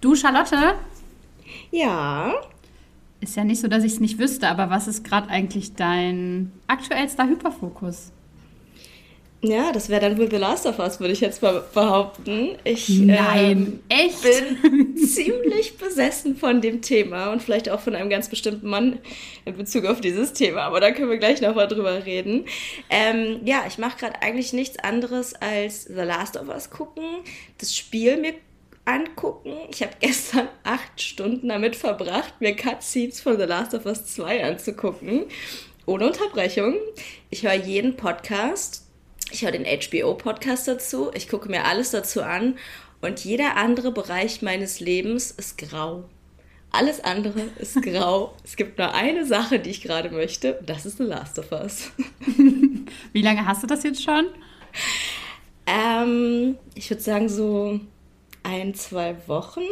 Du, Charlotte? Ja. Ist ja nicht so, dass ich es nicht wüsste, aber was ist gerade eigentlich dein aktuellster Hyperfokus? Ja, das wäre dann wohl The Last of Us, würde ich jetzt mal behaupten. Ich Nein, ähm, echt? bin ziemlich besessen von dem Thema und vielleicht auch von einem ganz bestimmten Mann in Bezug auf dieses Thema, aber da können wir gleich nochmal drüber reden. Ähm, ja, ich mache gerade eigentlich nichts anderes als The Last of Us gucken, das Spiel mir angucken. Ich habe gestern acht Stunden damit verbracht, mir Cutscenes von The Last of Us 2 anzugucken. Ohne Unterbrechung. Ich höre jeden Podcast. Ich höre den HBO-Podcast dazu. Ich gucke mir alles dazu an. Und jeder andere Bereich meines Lebens ist grau. Alles andere ist grau. es gibt nur eine Sache, die ich gerade möchte. Und das ist The Last of Us. Wie lange hast du das jetzt schon? Ähm, ich würde sagen so ein, zwei Wochen.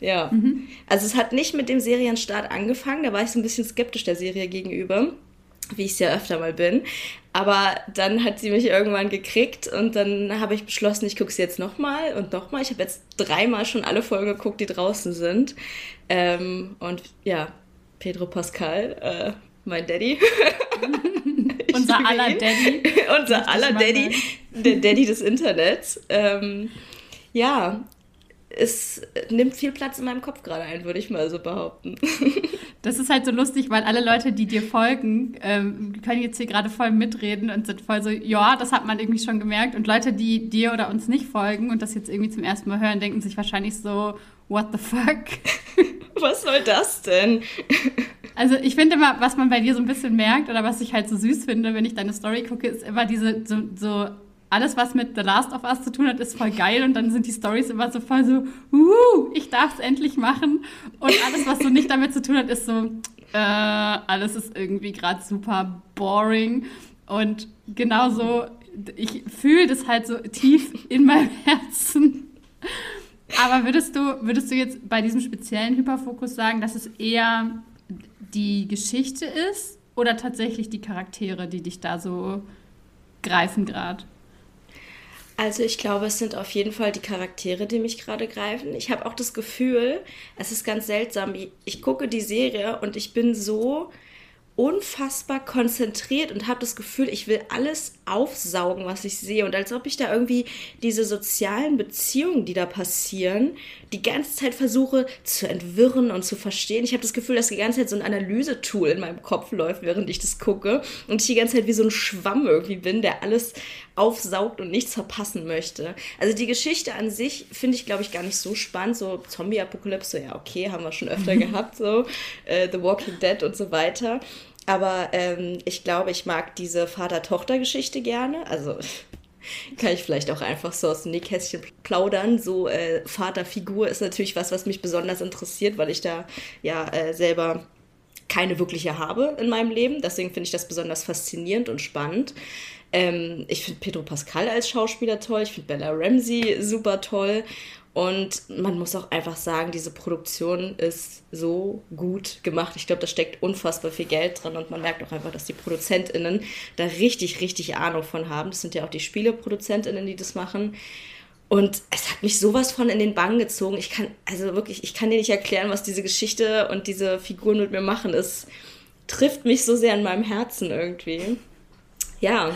Ja. Mhm. Also es hat nicht mit dem Serienstart angefangen, da war ich so ein bisschen skeptisch der Serie gegenüber, wie ich es ja öfter mal bin. Aber dann hat sie mich irgendwann gekriegt und dann habe ich beschlossen, ich gucke sie jetzt nochmal und nochmal. Ich habe jetzt dreimal schon alle Folgen geguckt, die draußen sind. Ähm, und ja, Pedro Pascal, äh, mein Daddy. Unser aller Daddy. Unser aller Daddy, der Daddy des Internets. Ähm, ja, es nimmt viel Platz in meinem Kopf gerade ein, würde ich mal so behaupten. Das ist halt so lustig, weil alle Leute, die dir folgen, ähm, können jetzt hier gerade voll mitreden und sind voll so, ja, das hat man irgendwie schon gemerkt. Und Leute, die dir oder uns nicht folgen und das jetzt irgendwie zum ersten Mal hören, denken sich wahrscheinlich so, what the fuck? Was soll das denn? Also ich finde immer, was man bei dir so ein bisschen merkt oder was ich halt so süß finde, wenn ich deine Story gucke, ist immer diese so, so alles, was mit The Last of Us zu tun hat, ist voll geil und dann sind die Stories immer so voll so, uh, ich darf es endlich machen. Und alles, was so nicht damit zu tun hat, ist so, äh, alles ist irgendwie gerade super boring. Und genauso, ich fühle das halt so tief in meinem Herzen. Aber würdest du, würdest du jetzt bei diesem speziellen Hyperfokus sagen, dass es eher die Geschichte ist oder tatsächlich die Charaktere, die dich da so greifen gerade? Also ich glaube, es sind auf jeden Fall die Charaktere, die mich gerade greifen. Ich habe auch das Gefühl, es ist ganz seltsam. Ich gucke die Serie und ich bin so unfassbar konzentriert und habe das Gefühl, ich will alles aufsaugen, was ich sehe. Und als ob ich da irgendwie diese sozialen Beziehungen, die da passieren, die ganze Zeit versuche zu entwirren und zu verstehen. Ich habe das Gefühl, dass die ganze Zeit so ein Analysetool in meinem Kopf läuft, während ich das gucke. Und ich die ganze Zeit wie so ein Schwamm irgendwie bin, der alles aufsaugt und nichts verpassen möchte. Also die Geschichte an sich finde ich, glaube ich, gar nicht so spannend. So Zombie-Apokalypse, ja, okay, haben wir schon öfter gehabt, so äh, The Walking Dead und so weiter. Aber ähm, ich glaube, ich mag diese Vater-Tochter-Geschichte gerne. Also kann ich vielleicht auch einfach so aus dem Nähkästchen plaudern. So äh, Vaterfigur ist natürlich was, was mich besonders interessiert, weil ich da ja äh, selber keine wirkliche habe in meinem Leben. Deswegen finde ich das besonders faszinierend und spannend. Ähm, ich finde Pedro Pascal als Schauspieler toll. Ich finde Bella Ramsey super toll. Und man muss auch einfach sagen, diese Produktion ist so gut gemacht. Ich glaube, da steckt unfassbar viel Geld drin und man merkt auch einfach, dass die ProduzentInnen da richtig, richtig Ahnung von haben. Das sind ja auch die SpieleproduzentInnen, die das machen. Und es hat mich sowas von in den Bann gezogen. Ich kann, also wirklich, ich kann dir nicht erklären, was diese Geschichte und diese Figuren mit mir machen. Es trifft mich so sehr in meinem Herzen irgendwie. Ja.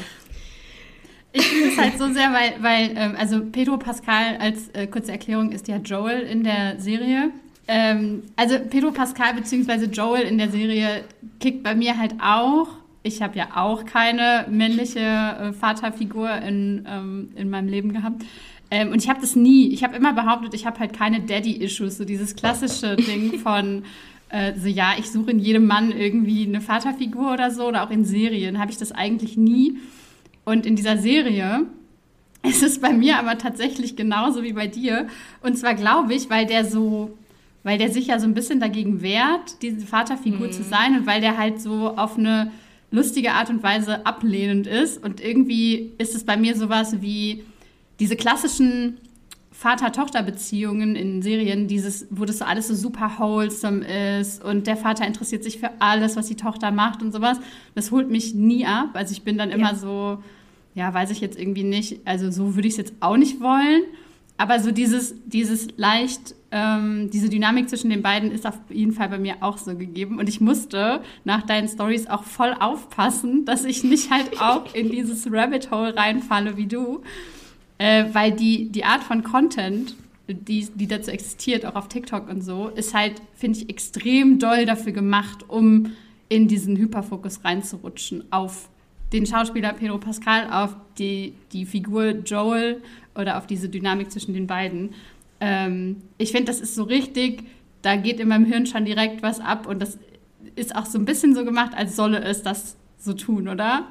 Ich finde es halt so sehr, weil, weil ähm, also Pedro Pascal als äh, kurze Erklärung ist ja Joel in der Serie. Ähm, also Pedro Pascal bzw. Joel in der Serie kickt bei mir halt auch. Ich habe ja auch keine männliche äh, Vaterfigur in, ähm, in meinem Leben gehabt. Ähm, und ich habe das nie. Ich habe immer behauptet, ich habe halt keine Daddy-Issues. So dieses klassische Ding von äh, so, ja, ich suche in jedem Mann irgendwie eine Vaterfigur oder so. Oder auch in Serien habe ich das eigentlich nie. Und in dieser Serie ist es bei mir aber tatsächlich genauso wie bei dir. Und zwar glaube ich, weil der so, weil der sich ja so ein bisschen dagegen wehrt, diese Vaterfigur mhm. zu sein und weil der halt so auf eine lustige Art und Weise ablehnend ist. Und irgendwie ist es bei mir sowas wie diese klassischen Vater-Tochter-Beziehungen in Serien, dieses, wo das so alles so super wholesome ist und der Vater interessiert sich für alles, was die Tochter macht und sowas. Das holt mich nie ab. Also ich bin dann immer ja. so, ja, weiß ich jetzt irgendwie nicht. Also so würde ich es jetzt auch nicht wollen. aber so dieses, dieses leicht, ähm, diese Dynamik zwischen den beiden ist auf jeden Fall bei mir auch so gegeben. Und ich musste nach deinen Stories auch voll aufpassen, dass ich nicht halt auch in dieses Rabbit Hole reinfalle wie du. Äh, weil die, die Art von Content, die, die dazu existiert, auch auf TikTok und so, ist halt, finde ich, extrem doll dafür gemacht, um in diesen Hyperfokus reinzurutschen auf den Schauspieler Pedro Pascal, auf die, die Figur Joel oder auf diese Dynamik zwischen den beiden. Ähm, ich finde, das ist so richtig, da geht in meinem Hirn schon direkt was ab und das ist auch so ein bisschen so gemacht, als solle es das so tun, oder?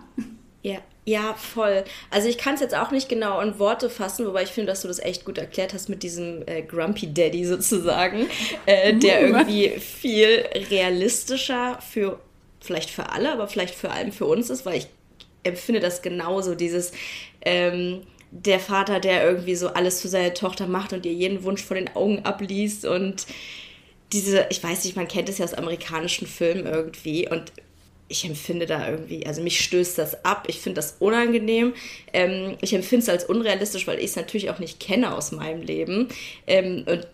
Ja, ja, voll. Also ich kann es jetzt auch nicht genau in Worte fassen, wobei ich finde, dass du das echt gut erklärt hast mit diesem äh, Grumpy Daddy sozusagen, äh, der uh. irgendwie viel realistischer für vielleicht für alle, aber vielleicht vor allem für uns ist, weil ich empfinde das genauso, dieses ähm, der Vater, der irgendwie so alles für seine Tochter macht und ihr jeden Wunsch von den Augen abliest und diese, ich weiß nicht, man kennt es ja aus amerikanischen Filmen irgendwie und ich empfinde da irgendwie, also mich stößt das ab, ich finde das unangenehm, ähm, ich empfinde es als unrealistisch, weil ich es natürlich auch nicht kenne aus meinem Leben ähm, und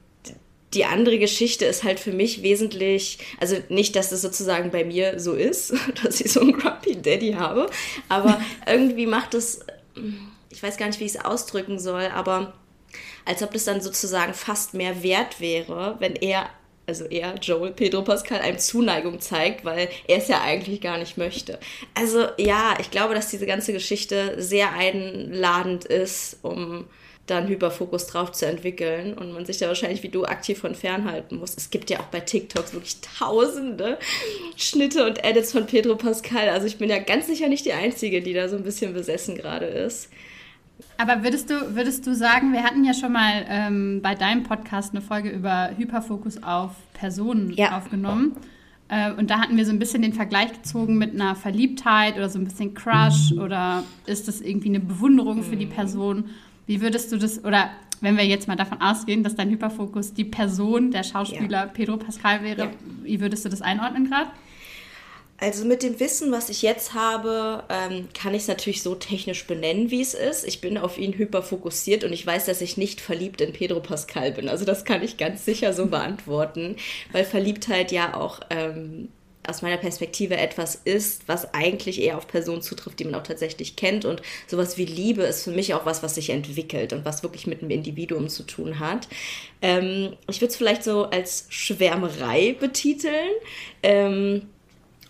die andere Geschichte ist halt für mich wesentlich, also nicht, dass es sozusagen bei mir so ist, dass ich so einen Grumpy Daddy habe, aber irgendwie macht es ich weiß gar nicht, wie ich es ausdrücken soll, aber als ob das dann sozusagen fast mehr wert wäre, wenn er, also er, Joel, Pedro Pascal, einem Zuneigung zeigt, weil er es ja eigentlich gar nicht möchte. Also ja, ich glaube, dass diese ganze Geschichte sehr einladend ist, um dann Hyperfokus drauf zu entwickeln und man sich da wahrscheinlich wie du aktiv von fernhalten muss. Es gibt ja auch bei TikToks wirklich tausende Schnitte und Edits von Pedro Pascal. Also ich bin ja ganz sicher nicht die Einzige, die da so ein bisschen besessen gerade ist. Aber würdest du, würdest du sagen, wir hatten ja schon mal ähm, bei deinem Podcast eine Folge über Hyperfokus auf Personen ja. aufgenommen. Äh, und da hatten wir so ein bisschen den Vergleich gezogen mit einer Verliebtheit oder so ein bisschen Crush oder ist das irgendwie eine Bewunderung für die mhm. Person? Wie würdest du das, oder wenn wir jetzt mal davon ausgehen, dass dein Hyperfokus die Person, der Schauspieler ja. Pedro Pascal wäre, ja. wie würdest du das einordnen gerade? Also mit dem Wissen, was ich jetzt habe, ähm, kann ich es natürlich so technisch benennen, wie es ist. Ich bin auf ihn hyperfokussiert und ich weiß, dass ich nicht verliebt in Pedro Pascal bin. Also das kann ich ganz sicher so beantworten, weil Verliebtheit ja auch ähm, aus meiner Perspektive etwas ist, was eigentlich eher auf Personen zutrifft, die man auch tatsächlich kennt. Und sowas wie Liebe ist für mich auch was, was sich entwickelt und was wirklich mit einem Individuum zu tun hat. Ähm, ich würde es vielleicht so als Schwärmerei betiteln. Ähm,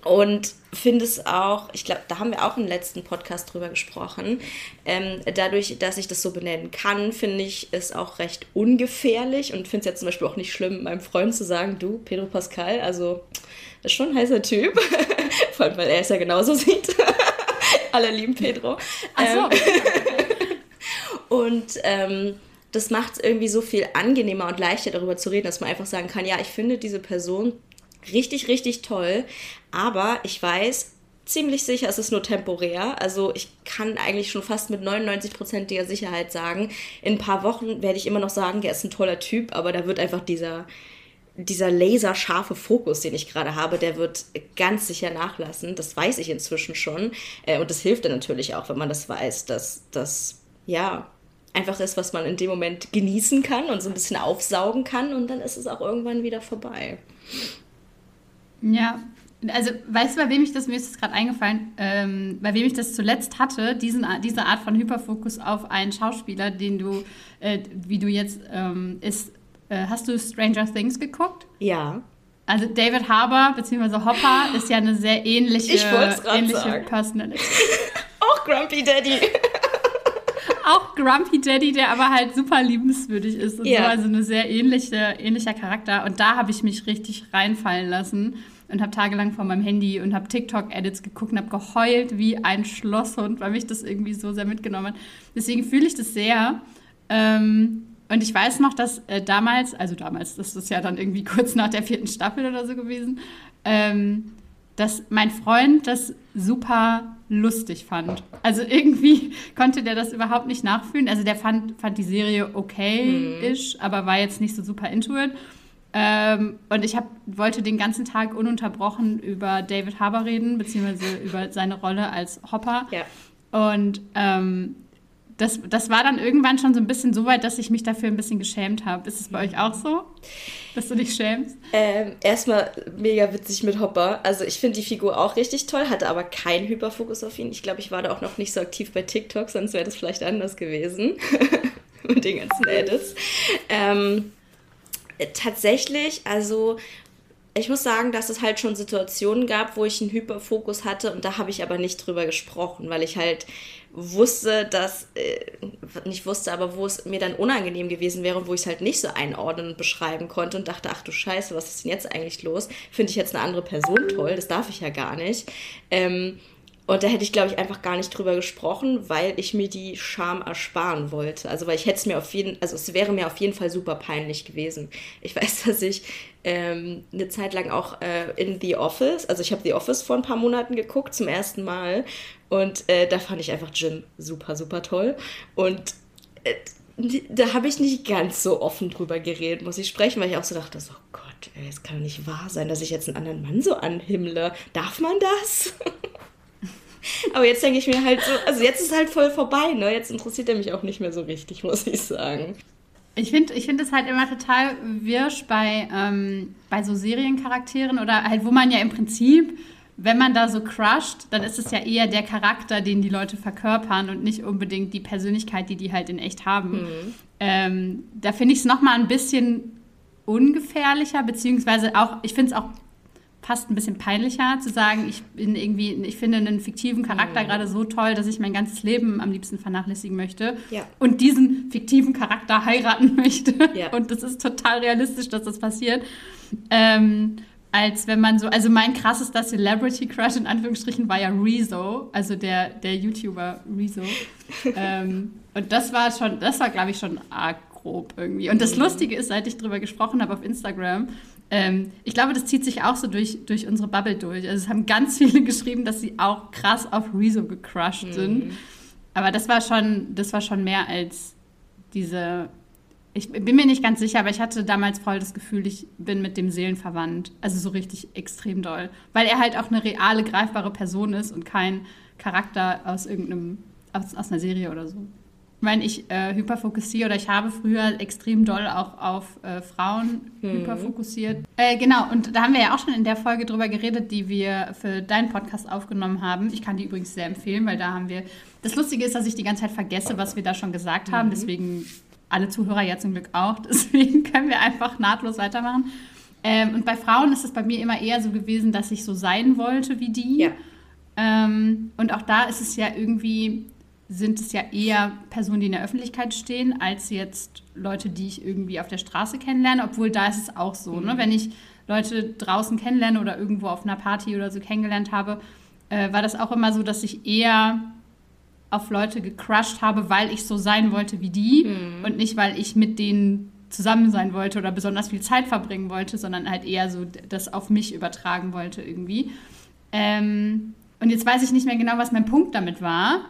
und finde es auch, ich glaube, da haben wir auch im letzten Podcast drüber gesprochen. Ähm, dadurch, dass ich das so benennen kann, finde ich es auch recht ungefährlich und finde es ja zum Beispiel auch nicht schlimm, meinem Freund zu sagen, du, Pedro Pascal, also ist schon ein heißer Typ. Vor allem, weil er es ja genauso sieht. Alle lieben Pedro. Ach so. Ähm, und ähm, das macht es irgendwie so viel angenehmer und leichter darüber zu reden, dass man einfach sagen kann, ja, ich finde diese Person richtig, richtig toll. Aber ich weiß ziemlich sicher, es ist nur temporär. Also ich kann eigentlich schon fast mit 99%iger Sicherheit sagen, in ein paar Wochen werde ich immer noch sagen, er ist ein toller Typ, aber da wird einfach dieser, dieser laserscharfe Fokus, den ich gerade habe, der wird ganz sicher nachlassen. Das weiß ich inzwischen schon. Äh, und das hilft dann natürlich auch, wenn man das weiß, dass das, ja, einfach ist, was man in dem Moment genießen kann und so ein bisschen aufsaugen kann und dann ist es auch irgendwann wieder vorbei. Ja, also weißt du, bei wem ich das, mir ist gerade eingefallen, ähm, bei wem ich das zuletzt hatte, diesen, diese Art von Hyperfokus auf einen Schauspieler, den du, äh, wie du jetzt ähm, ist, äh, hast du Stranger Things geguckt? Ja. Also David Harbour bzw. Hopper ist ja eine sehr ähnliche, ähnliche Personality. Auch Grumpy Daddy. Auch Grumpy Daddy, der aber halt super liebenswürdig ist. Und ja. so, also eine sehr ähnliche, ähnlicher Charakter. Und da habe ich mich richtig reinfallen lassen und habe tagelang vor meinem Handy und habe TikTok-Edits geguckt und habe geheult wie ein Schlosshund, weil mich das irgendwie so sehr mitgenommen hat. Deswegen fühle ich das sehr. Ähm, und ich weiß noch, dass äh, damals, also damals, das ist ja dann irgendwie kurz nach der vierten Staffel oder so gewesen, ähm, dass mein Freund das super lustig fand. Also irgendwie konnte der das überhaupt nicht nachfühlen. Also der fand, fand die Serie okay-ish, mhm. aber war jetzt nicht so super into it. Ähm, und ich hab, wollte den ganzen Tag ununterbrochen über David Harbour reden, beziehungsweise über seine Rolle als Hopper. Ja. Und ähm, das, das war dann irgendwann schon so ein bisschen so weit, dass ich mich dafür ein bisschen geschämt habe. Ist es bei euch auch so, dass du dich schämst? Ähm, erstmal mega witzig mit Hopper. Also ich finde die Figur auch richtig toll, hatte aber keinen Hyperfokus auf ihn. Ich glaube, ich war da auch noch nicht so aktiv bei TikTok, sonst wäre das vielleicht anders gewesen. mit den ganzen Edits. Ähm, tatsächlich, also ich muss sagen, dass es halt schon Situationen gab, wo ich einen Hyperfokus hatte und da habe ich aber nicht drüber gesprochen, weil ich halt wusste, dass, äh, nicht wusste, aber wo es mir dann unangenehm gewesen wäre, wo ich es halt nicht so einordnen und beschreiben konnte und dachte, ach du Scheiße, was ist denn jetzt eigentlich los? Finde ich jetzt eine andere Person toll? Das darf ich ja gar nicht. Ähm, und da hätte ich, glaube ich, einfach gar nicht drüber gesprochen, weil ich mir die Scham ersparen wollte. Also, weil ich hätte es mir auf jeden, also es wäre mir auf jeden Fall super peinlich gewesen. Ich weiß, dass ich ähm, eine Zeit lang auch äh, in The Office, also ich habe The Office vor ein paar Monaten geguckt, zum ersten Mal. Und äh, da fand ich einfach Jim super, super toll. Und äh, da habe ich nicht ganz so offen drüber geredet, muss ich sprechen, weil ich auch so dachte, oh Gott, es kann doch nicht wahr sein, dass ich jetzt einen anderen Mann so anhimmle. Darf man das? Aber jetzt denke ich mir halt so, also jetzt ist halt voll vorbei, ne? Jetzt interessiert er mich auch nicht mehr so richtig, muss ich sagen. Ich finde ich find es halt immer total wirsch bei, ähm, bei so Seriencharakteren oder halt, wo man ja im Prinzip, wenn man da so crusht, dann ist es ja eher der Charakter, den die Leute verkörpern und nicht unbedingt die Persönlichkeit, die die halt in echt haben. Mhm. Ähm, da finde ich es nochmal ein bisschen ungefährlicher, beziehungsweise auch, ich finde es auch fast ein bisschen peinlicher zu sagen, ich bin irgendwie, ich finde einen fiktiven Charakter mhm. gerade so toll, dass ich mein ganzes Leben am liebsten vernachlässigen möchte ja. und diesen fiktiven Charakter heiraten möchte. Ja. Und das ist total realistisch, dass das passiert. Ähm, als wenn man so, also mein krassester Celebrity Crush in Anführungsstrichen war ja Rezo, also der, der YouTuber Rezo. ähm, und das war schon, das war glaube ich schon arg grob irgendwie. Und das mhm. Lustige ist, seit ich drüber gesprochen habe auf Instagram, ähm, ich glaube, das zieht sich auch so durch, durch unsere Bubble durch. Also es haben ganz viele geschrieben, dass sie auch krass auf Rezo gecrushed mhm. sind. Aber das war schon, das war schon mehr als diese. Ich bin mir nicht ganz sicher, aber ich hatte damals voll das Gefühl, ich bin mit dem Seelenverwandt. Also so richtig extrem doll. Weil er halt auch eine reale, greifbare Person ist und kein Charakter aus irgendeinem, aus, aus einer Serie oder so. Ich meine, ich äh, hyperfokussiere oder ich habe früher extrem doll auch auf äh, Frauen mhm. hyperfokussiert. Äh, genau, und da haben wir ja auch schon in der Folge drüber geredet, die wir für deinen Podcast aufgenommen haben. Ich kann die übrigens sehr empfehlen, weil da haben wir. Das Lustige ist, dass ich die ganze Zeit vergesse, was wir da schon gesagt haben. Mhm. Deswegen alle Zuhörer ja zum Glück auch. Deswegen können wir einfach nahtlos weitermachen. Ähm, und bei Frauen ist es bei mir immer eher so gewesen, dass ich so sein wollte wie die. Ja. Ähm, und auch da ist es ja irgendwie sind es ja eher Personen, die in der Öffentlichkeit stehen, als jetzt Leute, die ich irgendwie auf der Straße kennenlerne. Obwohl da ist es auch so, ne? mhm. ne? wenn ich Leute draußen kennenlerne oder irgendwo auf einer Party oder so kennengelernt habe, äh, war das auch immer so, dass ich eher auf Leute gecrushed habe, weil ich so sein wollte wie die mhm. und nicht, weil ich mit denen zusammen sein wollte oder besonders viel Zeit verbringen wollte, sondern halt eher so das auf mich übertragen wollte irgendwie. Ähm, und jetzt weiß ich nicht mehr genau, was mein Punkt damit war.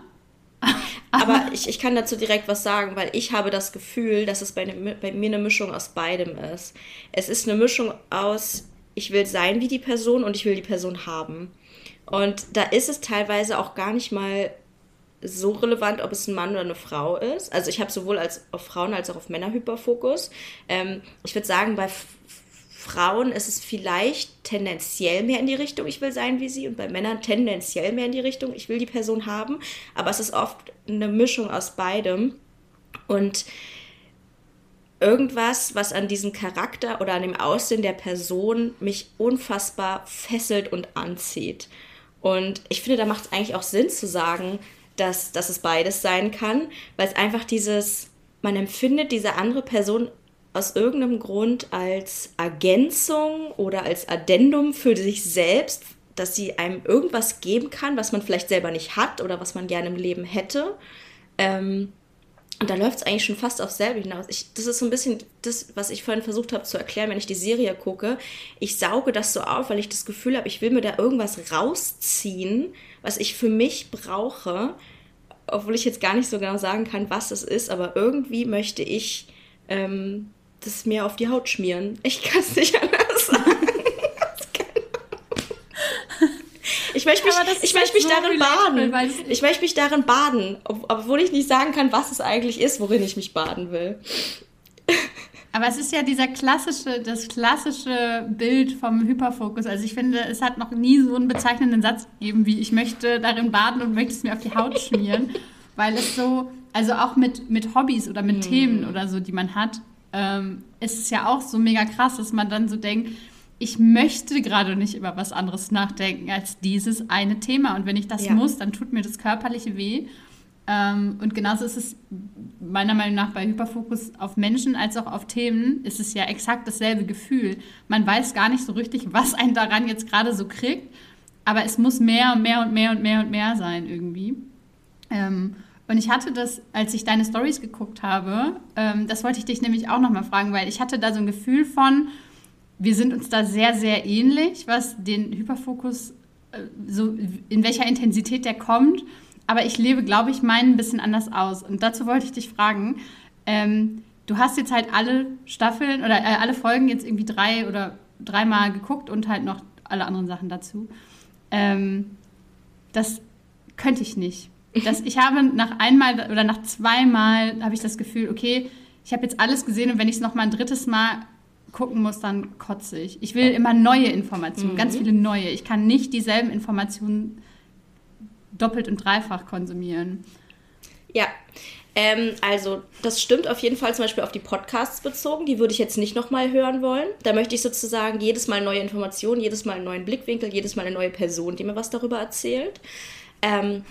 Aber ich, ich kann dazu direkt was sagen, weil ich habe das Gefühl, dass es bei, ne, bei mir eine Mischung aus beidem ist. Es ist eine Mischung aus, ich will sein wie die Person und ich will die Person haben. Und da ist es teilweise auch gar nicht mal so relevant, ob es ein Mann oder eine Frau ist. Also ich habe sowohl als auf Frauen als auch auf Männer Hyperfokus. Ähm, ich würde sagen, bei Frauen ist es vielleicht tendenziell mehr in die Richtung, ich will sein wie sie, und bei Männern tendenziell mehr in die Richtung, ich will die Person haben. Aber es ist oft eine Mischung aus beidem. Und irgendwas, was an diesem Charakter oder an dem Aussehen der Person mich unfassbar fesselt und anzieht. Und ich finde, da macht es eigentlich auch Sinn zu sagen, dass, dass es beides sein kann, weil es einfach dieses, man empfindet diese andere Person aus irgendeinem Grund als Ergänzung oder als Addendum für sich selbst, dass sie einem irgendwas geben kann, was man vielleicht selber nicht hat oder was man gerne im Leben hätte. Ähm, und da läuft es eigentlich schon fast aufs selbe hinaus. Ich, das ist so ein bisschen das, was ich vorhin versucht habe zu erklären, wenn ich die Serie gucke. Ich sauge das so auf, weil ich das Gefühl habe, ich will mir da irgendwas rausziehen, was ich für mich brauche. Obwohl ich jetzt gar nicht so genau sagen kann, was es ist, aber irgendwie möchte ich ähm, das mir auf die Haut schmieren. Ich kann es nicht anders sagen. ich möchte mich, ich möchte mich so darin baden. Ich möchte mich darin baden, obwohl ich nicht sagen kann, was es eigentlich ist, worin ich mich baden will. Aber es ist ja dieser klassische, das klassische Bild vom Hyperfokus. Also ich finde, es hat noch nie so einen bezeichnenden Satz gegeben, wie ich möchte darin baden und möchte es mir auf die Haut schmieren. weil es so, also auch mit, mit Hobbys oder mit mhm. Themen oder so, die man hat, ähm, ist es ja auch so mega krass, dass man dann so denkt, ich möchte gerade nicht über was anderes nachdenken als dieses eine Thema. Und wenn ich das ja. muss, dann tut mir das körperliche weh. Ähm, und genauso ist es meiner Meinung nach bei Hyperfokus auf Menschen als auch auf Themen, ist es ja exakt dasselbe Gefühl. Man weiß gar nicht so richtig, was einen daran jetzt gerade so kriegt, aber es muss mehr und mehr und mehr und mehr und mehr sein irgendwie. Ähm, und ich hatte das, als ich deine Stories geguckt habe, ähm, das wollte ich dich nämlich auch nochmal fragen, weil ich hatte da so ein Gefühl von, wir sind uns da sehr, sehr ähnlich, was den Hyperfokus, äh, so in welcher Intensität der kommt. Aber ich lebe, glaube ich, meinen ein bisschen anders aus. Und dazu wollte ich dich fragen, ähm, du hast jetzt halt alle Staffeln oder äh, alle Folgen jetzt irgendwie drei oder dreimal geguckt und halt noch alle anderen Sachen dazu. Ähm, das könnte ich nicht. Das, ich habe nach einmal oder nach zweimal habe ich das Gefühl, okay, ich habe jetzt alles gesehen und wenn ich es noch mal ein drittes Mal gucken muss, dann kotze ich. Ich will immer neue Informationen, mhm. ganz viele neue. Ich kann nicht dieselben Informationen doppelt und dreifach konsumieren. Ja, ähm, also das stimmt auf jeden Fall zum Beispiel auf die Podcasts bezogen. Die würde ich jetzt nicht nochmal hören wollen. Da möchte ich sozusagen jedes Mal neue Informationen, jedes Mal einen neuen Blickwinkel, jedes Mal eine neue Person, die mir was darüber erzählt. Ähm,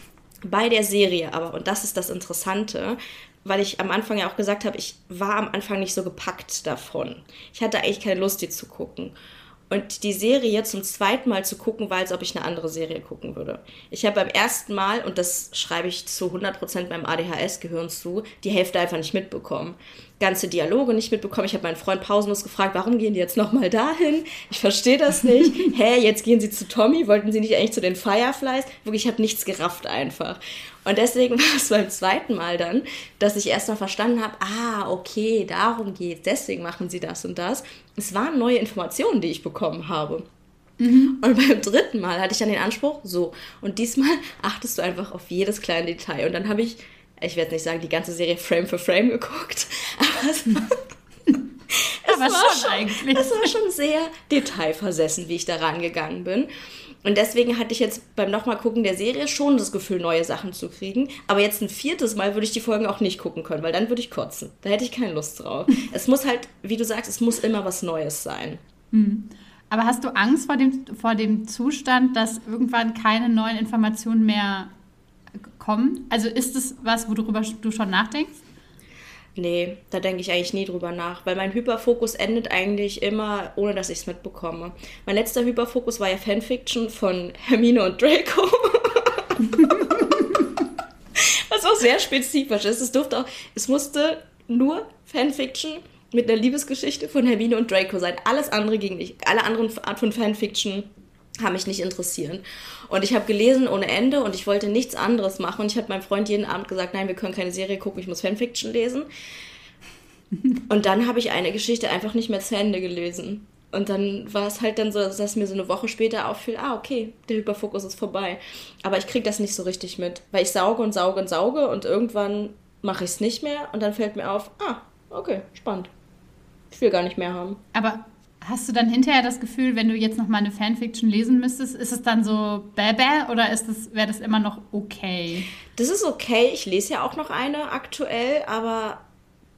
bei der Serie aber, und das ist das Interessante, weil ich am Anfang ja auch gesagt habe, ich war am Anfang nicht so gepackt davon. Ich hatte eigentlich keine Lust, die zu gucken. Und die Serie zum zweiten Mal zu gucken, war, als ob ich eine andere Serie gucken würde. Ich habe beim ersten Mal, und das schreibe ich zu 100% beim ADHS-Gehirn zu, die Hälfte einfach nicht mitbekommen. Ganze Dialoge nicht mitbekommen. Ich habe meinen Freund pausenlos gefragt, warum gehen die jetzt nochmal dahin? Ich verstehe das nicht. Hä, jetzt gehen sie zu Tommy? Wollten sie nicht eigentlich zu den Fireflies? Wirklich, ich habe nichts gerafft einfach. Und deswegen war es beim zweiten Mal dann, dass ich erst mal verstanden habe, ah, okay, darum geht's, deswegen machen sie das und das. Es waren neue Informationen, die ich bekommen habe. Mhm. Und beim dritten Mal hatte ich dann den Anspruch, so, und diesmal achtest du einfach auf jedes kleine Detail. Und dann habe ich, ich werde nicht sagen, die ganze Serie Frame für Frame geguckt, aber es war, es aber war schon, eigentlich. Es war schon sehr detailversessen, wie ich da rangegangen bin. Und deswegen hatte ich jetzt beim nochmal gucken der Serie schon das Gefühl, neue Sachen zu kriegen. Aber jetzt ein viertes Mal würde ich die Folgen auch nicht gucken können, weil dann würde ich kotzen. Da hätte ich keine Lust drauf. es muss halt, wie du sagst, es muss immer was Neues sein. Hm. Aber hast du Angst vor dem, vor dem Zustand, dass irgendwann keine neuen Informationen mehr kommen? Also ist es was, worüber du schon nachdenkst? Nee, da denke ich eigentlich nie drüber nach, weil mein Hyperfokus endet eigentlich immer, ohne dass ich es mitbekomme. Mein letzter Hyperfokus war ja Fanfiction von Hermine und Draco. Was auch sehr spezifisch ist. Es durfte auch, es musste nur Fanfiction mit einer Liebesgeschichte von Hermine und Draco sein. Alles andere ging nicht. Alle anderen Art von Fanfiction haben mich nicht interessieren. Und ich habe gelesen ohne Ende und ich wollte nichts anderes machen. Und ich habe meinem Freund jeden Abend gesagt, nein, wir können keine Serie gucken, ich muss Fanfiction lesen. Und dann habe ich eine Geschichte einfach nicht mehr zu Ende gelesen. Und dann war es halt dann so, dass mir so eine Woche später auffiel, ah, okay, der Hyperfokus ist vorbei. Aber ich kriege das nicht so richtig mit, weil ich sauge und sauge und sauge und irgendwann mache ich es nicht mehr und dann fällt mir auf, ah, okay, spannend. Ich will gar nicht mehr haben. Aber Hast du dann hinterher das Gefühl, wenn du jetzt noch mal eine Fanfiction lesen müsstest, ist es dann so bäh oder ist das, wäre das immer noch okay? Das ist okay. Ich lese ja auch noch eine aktuell, aber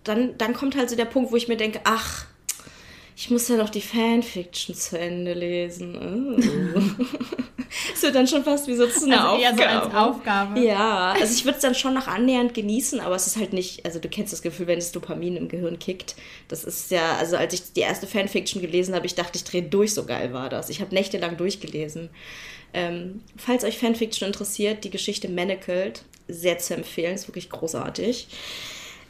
dann, dann kommt halt so der Punkt, wo ich mir denke, ach, ich muss ja noch die Fanfiction zu Ende lesen. Oh. Wird dann schon fast wie so zu einer also Aufgabe. Eher so als Aufgabe. Ja, also ich würde es dann schon noch annähernd genießen, aber es ist halt nicht, also du kennst das Gefühl, wenn das Dopamin im Gehirn kickt. Das ist ja, also als ich die erste Fanfiction gelesen habe, ich dachte, ich drehe durch, so geil war das. Ich habe nächtelang durchgelesen. Ähm, falls euch Fanfiction interessiert, die Geschichte Manacled, sehr zu empfehlen, ist wirklich großartig.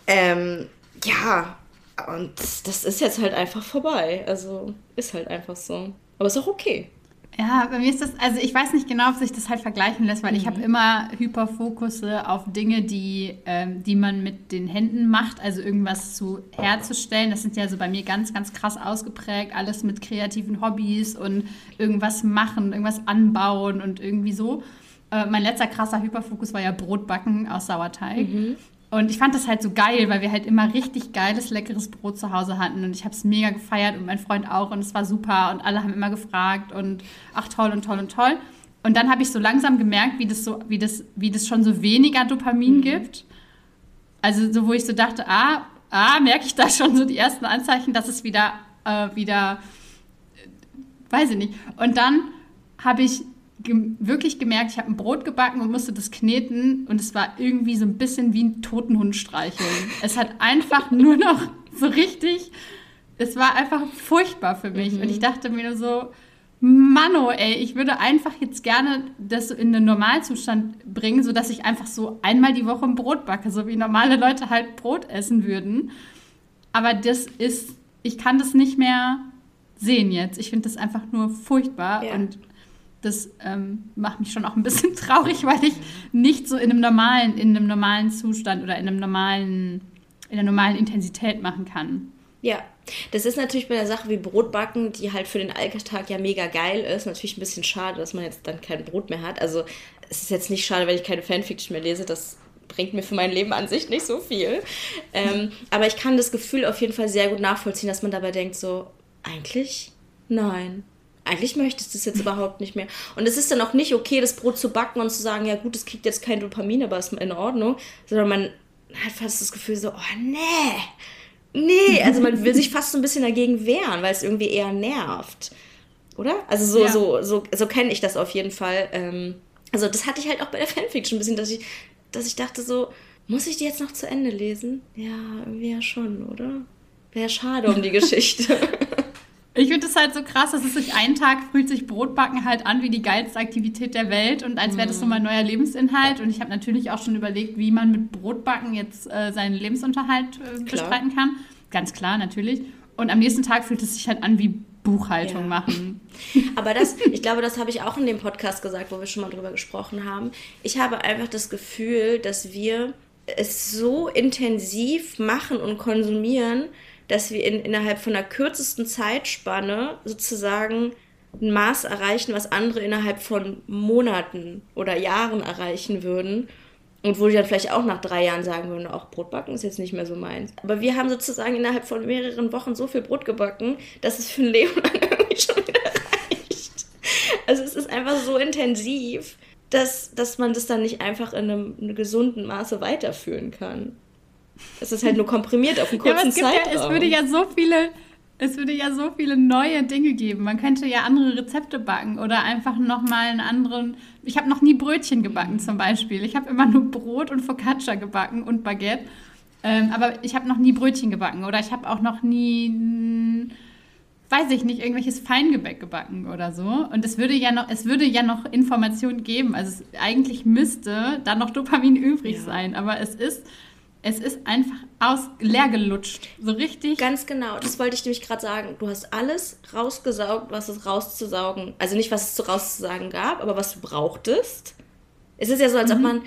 Ähm, ja, und das ist jetzt halt einfach vorbei. Also ist halt einfach so. Aber ist auch okay. Ja, bei mir ist das, also ich weiß nicht genau, ob sich das halt vergleichen lässt, weil mhm. ich habe immer Hyperfokusse auf Dinge, die, ähm, die man mit den Händen macht, also irgendwas zu herzustellen. Das sind ja so bei mir ganz, ganz krass ausgeprägt, alles mit kreativen Hobbys und irgendwas machen, irgendwas anbauen und irgendwie so. Äh, mein letzter krasser Hyperfokus war ja Brotbacken aus Sauerteig. Mhm. Und ich fand das halt so geil, weil wir halt immer richtig geiles, leckeres Brot zu Hause hatten. Und ich habe es mega gefeiert und mein Freund auch. Und es war super. Und alle haben immer gefragt. Und ach, toll und toll und toll. Und dann habe ich so langsam gemerkt, wie das, so, wie, das, wie das schon so weniger Dopamin mhm. gibt. Also so, wo ich so dachte, ah, ah merke ich da schon so die ersten Anzeichen, dass es wieder, äh, wieder, äh, weiß ich nicht. Und dann habe ich wirklich gemerkt, ich habe ein Brot gebacken und musste das kneten und es war irgendwie so ein bisschen wie ein Totenhund streicheln. es hat einfach nur noch so richtig, es war einfach furchtbar für mich. Mhm. Und ich dachte mir nur so, Mano, ey, ich würde einfach jetzt gerne das in den Normalzustand bringen, sodass ich einfach so einmal die Woche ein Brot backe, so wie normale Leute halt Brot essen würden. Aber das ist, ich kann das nicht mehr sehen jetzt. Ich finde das einfach nur furchtbar ja. und das ähm, macht mich schon auch ein bisschen traurig, weil ich nicht so in einem normalen, in einem normalen Zustand oder in einem normalen, in einer normalen Intensität machen kann. Ja, das ist natürlich bei der Sache wie Brotbacken, die halt für den Alltag ja mega geil ist, natürlich ein bisschen schade, dass man jetzt dann kein Brot mehr hat. Also es ist jetzt nicht schade, wenn ich keine Fanfiction mehr lese, das bringt mir für mein Leben an sich nicht so viel. Ähm, aber ich kann das Gefühl auf jeden Fall sehr gut nachvollziehen, dass man dabei denkt, so, eigentlich nein eigentlich möchtest du es jetzt überhaupt nicht mehr. Und es ist dann auch nicht okay, das Brot zu backen und zu sagen, ja gut, es kriegt jetzt kein Dopamin, aber ist in Ordnung, sondern man hat fast das Gefühl so, oh nee, nee, also man will sich fast so ein bisschen dagegen wehren, weil es irgendwie eher nervt. Oder? Also so, ja. so, so, so kenne ich das auf jeden Fall. Ähm, also das hatte ich halt auch bei der Fanfiction ein bisschen, dass ich, dass ich dachte so, muss ich die jetzt noch zu Ende lesen? Ja, irgendwie ja schon, oder? Wäre schade um die Geschichte. Ich finde es halt so krass, dass es sich einen Tag fühlt sich Brotbacken halt an wie die geilste Aktivität der Welt und als wäre das so mein neuer Lebensinhalt. Und ich habe natürlich auch schon überlegt, wie man mit Brotbacken jetzt äh, seinen Lebensunterhalt äh, bestreiten kann. Ganz klar, natürlich. Und am nächsten Tag fühlt es sich halt an wie Buchhaltung ja. machen. Aber das, ich glaube, das habe ich auch in dem Podcast gesagt, wo wir schon mal drüber gesprochen haben. Ich habe einfach das Gefühl, dass wir es so intensiv machen und konsumieren, dass wir in, innerhalb von der kürzesten Zeitspanne sozusagen ein Maß erreichen, was andere innerhalb von Monaten oder Jahren erreichen würden. Und wo die dann vielleicht auch nach drei Jahren sagen würden, auch Brotbacken ist jetzt nicht mehr so meins. Aber wir haben sozusagen innerhalb von mehreren Wochen so viel Brot gebacken, dass es für ein Leben lang irgendwie schon wieder reicht. Also es ist einfach so intensiv, dass, dass man das dann nicht einfach in einem, in einem gesunden Maße weiterführen kann. Es ist halt nur komprimiert auf einen kurzen ja, Zeitraum. Ja, es würde ja so viele, es würde ja so viele neue Dinge geben. Man könnte ja andere Rezepte backen oder einfach nochmal einen anderen. Ich habe noch nie Brötchen gebacken zum Beispiel. Ich habe immer nur Brot und Focaccia gebacken und Baguette. Ähm, aber ich habe noch nie Brötchen gebacken oder ich habe auch noch nie, weiß ich nicht, irgendwelches Feingebäck gebacken oder so. Und es würde ja noch, es würde ja noch Informationen geben. Also es, eigentlich müsste da noch Dopamin übrig ja. sein. Aber es ist es ist einfach aus leer gelutscht. So richtig. Ganz genau. Das wollte ich nämlich gerade sagen. Du hast alles rausgesaugt, was es rauszusaugen. Also nicht, was es zu rauszusagen gab, aber was du brauchtest. Es ist ja so, als mhm. ob man,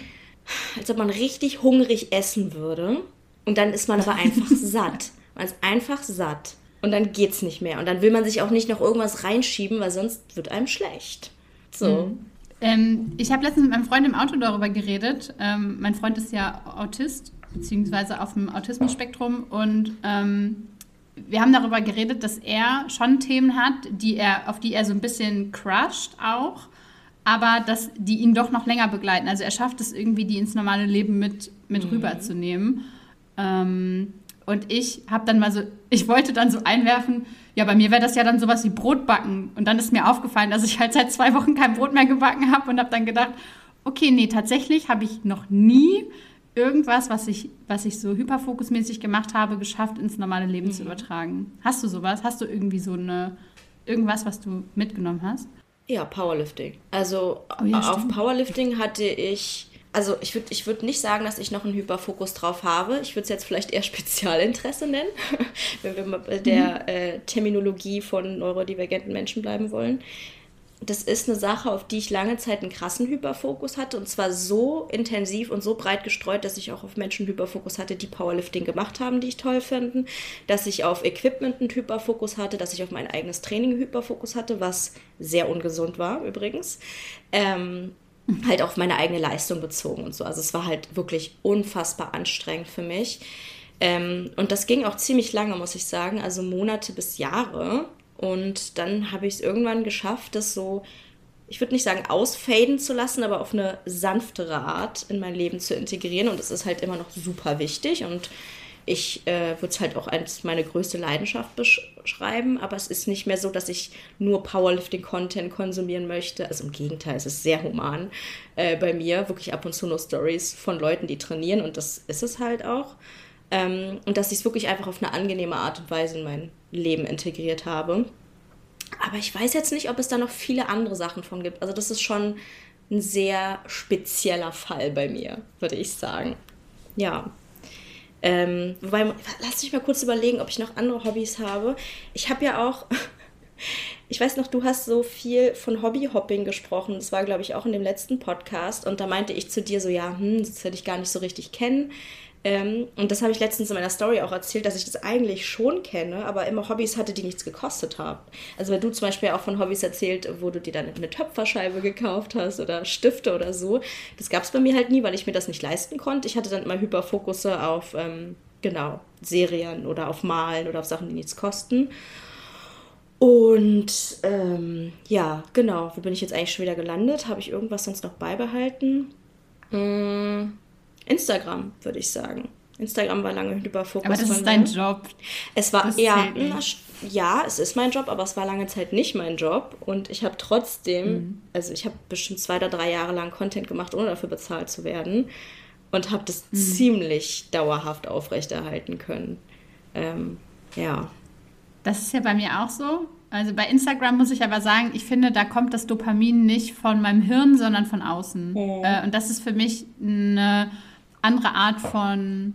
als ob man richtig hungrig essen würde. Und dann ist man aber einfach satt. Man ist einfach satt. Und dann geht's nicht mehr. Und dann will man sich auch nicht noch irgendwas reinschieben, weil sonst wird einem schlecht. So. Mhm. Ähm, ich habe letztens mit meinem Freund im Auto darüber geredet. Ähm, mein Freund ist ja Autist beziehungsweise auf dem Autismus-Spektrum. Und ähm, wir haben darüber geredet, dass er schon Themen hat, die er, auf die er so ein bisschen crusht auch, aber dass die ihn doch noch länger begleiten. Also er schafft es irgendwie, die ins normale Leben mit, mit mhm. rüberzunehmen. Ähm, und ich habe dann mal so, ich wollte dann so einwerfen, ja, bei mir wäre das ja dann sowas wie Brotbacken. Und dann ist mir aufgefallen, dass ich halt seit zwei Wochen kein Brot mehr gebacken habe und habe dann gedacht, okay, nee, tatsächlich habe ich noch nie irgendwas, was ich, was ich so hyperfokusmäßig gemacht habe, geschafft, ins normale Leben mhm. zu übertragen. Hast du sowas? Hast du irgendwie so eine, irgendwas, was du mitgenommen hast? Ja, Powerlifting. Also oh ja, auf Powerlifting hatte ich, also ich würde ich würd nicht sagen, dass ich noch einen Hyperfokus drauf habe. Ich würde es jetzt vielleicht eher Spezialinteresse nennen, wenn wir mal bei der mhm. äh, Terminologie von neurodivergenten Menschen bleiben wollen. Das ist eine Sache, auf die ich lange Zeit einen krassen Hyperfokus hatte. Und zwar so intensiv und so breit gestreut, dass ich auch auf Menschen Hyperfokus hatte, die Powerlifting gemacht haben, die ich toll finden. Dass ich auf Equipment einen Hyperfokus hatte, dass ich auf mein eigenes Training Hyperfokus hatte, was sehr ungesund war übrigens. Ähm, halt auf meine eigene Leistung bezogen und so. Also es war halt wirklich unfassbar anstrengend für mich. Ähm, und das ging auch ziemlich lange, muss ich sagen, also Monate bis Jahre. Und dann habe ich es irgendwann geschafft, das so, ich würde nicht sagen ausfaden zu lassen, aber auf eine sanftere Art in mein Leben zu integrieren. Und es ist halt immer noch super wichtig. Und ich äh, würde es halt auch als meine größte Leidenschaft beschreiben, aber es ist nicht mehr so, dass ich nur Powerlifting-Content konsumieren möchte. Also im Gegenteil, es ist sehr human äh, bei mir. Wirklich ab und zu nur Stories von Leuten, die trainieren und das ist es halt auch. Ähm, und dass ich es wirklich einfach auf eine angenehme Art und Weise in mein Leben integriert habe. Aber ich weiß jetzt nicht, ob es da noch viele andere Sachen von gibt. Also das ist schon ein sehr spezieller Fall bei mir, würde ich sagen. Ja. Ähm, wobei, lass mich mal kurz überlegen, ob ich noch andere Hobbys habe. Ich habe ja auch, ich weiß noch, du hast so viel von Hobbyhopping gesprochen. Das war, glaube ich, auch in dem letzten Podcast. Und da meinte ich zu dir so, ja, hm, das hätte ich gar nicht so richtig kennen. Ähm, und das habe ich letztens in meiner Story auch erzählt, dass ich das eigentlich schon kenne, aber immer Hobbys hatte, die nichts gekostet haben. Also wenn du zum Beispiel auch von Hobbys erzählt, wo du dir dann eine Töpferscheibe gekauft hast oder Stifte oder so, das gab es bei mir halt nie, weil ich mir das nicht leisten konnte. Ich hatte dann immer Hyperfokusse auf, ähm, genau, Serien oder auf Malen oder auf Sachen, die nichts kosten. Und ähm, ja, genau, wo bin ich jetzt eigentlich schon wieder gelandet? Habe ich irgendwas sonst noch beibehalten? Hm. Instagram, würde ich sagen. Instagram war lange Hyperfokus. Aber das ist dein Job. Es war ja, ja, es ist mein Job, aber es war lange Zeit nicht mein Job. Und ich habe trotzdem, mhm. also ich habe bestimmt zwei oder drei Jahre lang Content gemacht, ohne dafür bezahlt zu werden. Und habe das mhm. ziemlich dauerhaft aufrechterhalten können. Ähm, ja. Das ist ja bei mir auch so. Also bei Instagram muss ich aber sagen, ich finde, da kommt das Dopamin nicht von meinem Hirn, sondern von außen. Mhm. Äh, und das ist für mich eine andere Art von,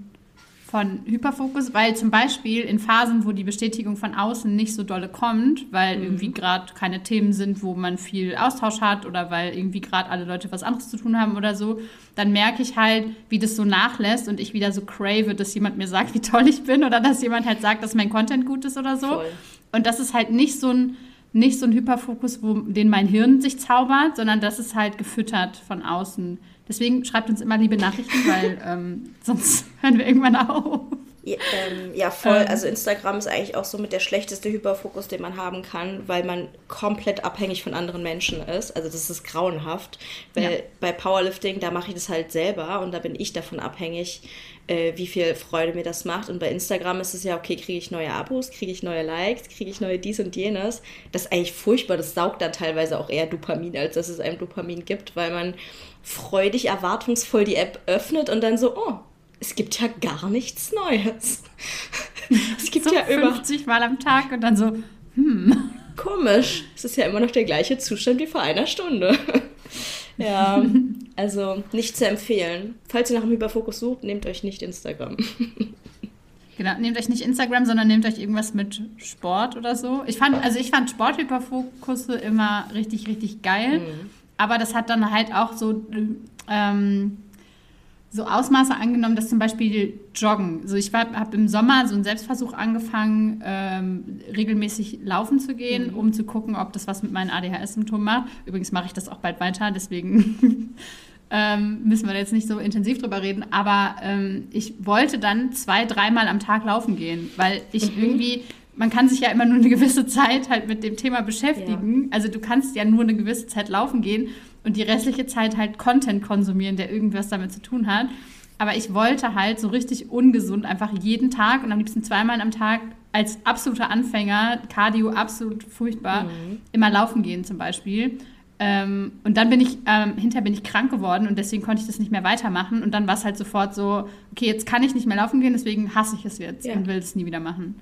von Hyperfokus, weil zum Beispiel in Phasen, wo die Bestätigung von außen nicht so dolle kommt, weil mhm. irgendwie gerade keine Themen sind, wo man viel Austausch hat oder weil irgendwie gerade alle Leute was anderes zu tun haben oder so, dann merke ich halt, wie das so nachlässt und ich wieder so crave, dass jemand mir sagt, wie toll ich bin oder dass jemand halt sagt, dass mein Content gut ist oder so. Voll. Und das ist halt nicht so ein nicht so ein Hyperfokus, wo den mein Hirn sich zaubert, sondern das ist halt gefüttert von außen. Deswegen schreibt uns immer liebe Nachrichten, weil ähm, sonst hören wir irgendwann auf. Ja, ähm, ja, voll. Ähm. Also Instagram ist eigentlich auch so mit der schlechteste Hyperfokus, den man haben kann, weil man komplett abhängig von anderen Menschen ist. Also das ist grauenhaft. Weil ja. bei Powerlifting, da mache ich das halt selber und da bin ich davon abhängig, äh, wie viel Freude mir das macht. Und bei Instagram ist es ja, okay, kriege ich neue Abos, kriege ich neue Likes, kriege ich neue dies und jenes. Das ist eigentlich furchtbar. Das saugt dann teilweise auch eher Dopamin, als dass es einem Dopamin gibt, weil man freudig, erwartungsvoll die App öffnet und dann so, oh, es gibt ja gar nichts Neues. Es gibt so ja 50 Mal am Tag und dann so, hm. Komisch. Es ist ja immer noch der gleiche Zustand wie vor einer Stunde. ja, also nicht zu empfehlen. Falls ihr nach einem Hyperfokus sucht, nehmt euch nicht Instagram. Genau, nehmt euch nicht Instagram, sondern nehmt euch irgendwas mit Sport oder so. Ich fand, also ich fand Sporthyperfokusse immer richtig, richtig geil. Mhm. Aber das hat dann halt auch so ähm, so Ausmaße angenommen, dass zum Beispiel Joggen. Also ich habe im Sommer so einen Selbstversuch angefangen, ähm, regelmäßig laufen zu gehen, mhm. um zu gucken, ob das was mit meinen ADHS-Symptomen macht. Übrigens mache ich das auch bald weiter, deswegen ähm, müssen wir jetzt nicht so intensiv drüber reden. Aber ähm, ich wollte dann zwei, dreimal am Tag laufen gehen, weil ich mhm. irgendwie man kann sich ja immer nur eine gewisse Zeit halt mit dem Thema beschäftigen. Ja. Also du kannst ja nur eine gewisse Zeit laufen gehen und die restliche Zeit halt Content konsumieren, der irgendwas damit zu tun hat. Aber ich wollte halt so richtig ungesund einfach jeden Tag und am liebsten zweimal am Tag als absoluter Anfänger, Cardio absolut furchtbar, mhm. immer laufen gehen zum Beispiel. Ähm, und dann bin ich, ähm, hinterher bin ich krank geworden und deswegen konnte ich das nicht mehr weitermachen. Und dann war es halt sofort so, okay, jetzt kann ich nicht mehr laufen gehen, deswegen hasse ich es jetzt ja. und will es nie wieder machen.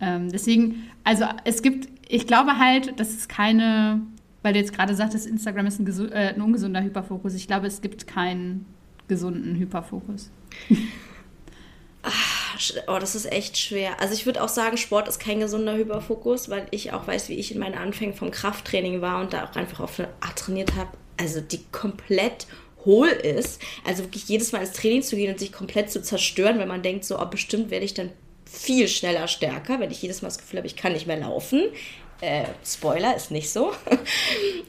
Ähm, deswegen, also es gibt, ich glaube halt, dass es keine weil du jetzt gerade sagtest, Instagram ist ein, äh, ein, ungesunder Hyperfokus. Ich glaube, es gibt keinen gesunden Hyperfokus. Ach, oh, das ist echt schwer. Also ich würde auch sagen, Sport ist kein gesunder Hyperfokus, weil ich auch weiß, wie ich in meinen Anfängen vom Krafttraining war und da auch einfach auf eine Art trainiert habe, also die komplett hohl ist. Also wirklich jedes Mal ins Training zu gehen und sich komplett zu zerstören, wenn man denkt, so, oh, bestimmt werde ich dann viel schneller stärker, wenn ich jedes Mal das Gefühl habe, ich kann nicht mehr laufen. Äh, Spoiler ist nicht so.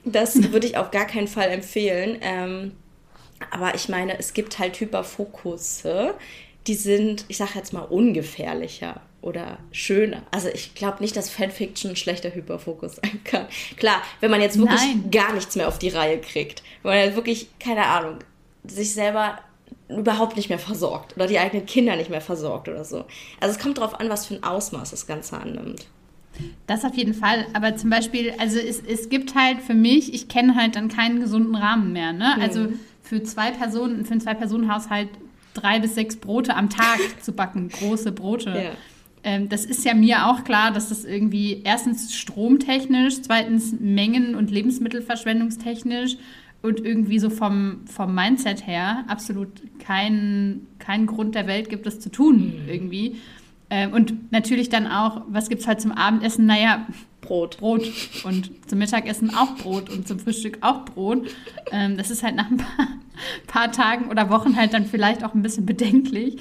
Das würde ich auf gar keinen Fall empfehlen. Ähm, aber ich meine, es gibt halt Hyperfokusse, die sind, ich sage jetzt mal, ungefährlicher oder schöner. Also ich glaube nicht, dass Fanfiction ein schlechter Hyperfokus sein kann. Klar, wenn man jetzt wirklich Nein. gar nichts mehr auf die Reihe kriegt, wenn man jetzt wirklich, keine Ahnung, sich selber überhaupt nicht mehr versorgt oder die eigenen Kinder nicht mehr versorgt oder so. Also es kommt darauf an, was für ein Ausmaß das Ganze annimmt. Das auf jeden Fall. Aber zum Beispiel, also es, es gibt halt für mich, ich kenne halt dann keinen gesunden Rahmen mehr. Ne? Mhm. Also für zwei Personen, für einen Zwei-Personen-Haushalt drei bis sechs Brote am Tag zu backen, große Brote. Ja. Ähm, das ist ja mir auch klar, dass das irgendwie erstens stromtechnisch, zweitens Mengen- und Lebensmittelverschwendungstechnisch und irgendwie so vom, vom Mindset her absolut keinen kein Grund der Welt gibt, das zu tun mhm. irgendwie. Ähm, und natürlich dann auch, was gibt es halt zum Abendessen? Naja, Brot. Brot. Und zum Mittagessen auch Brot und zum Frühstück auch Brot. Ähm, das ist halt nach ein paar, paar, Tagen oder Wochen halt dann vielleicht auch ein bisschen bedenklich.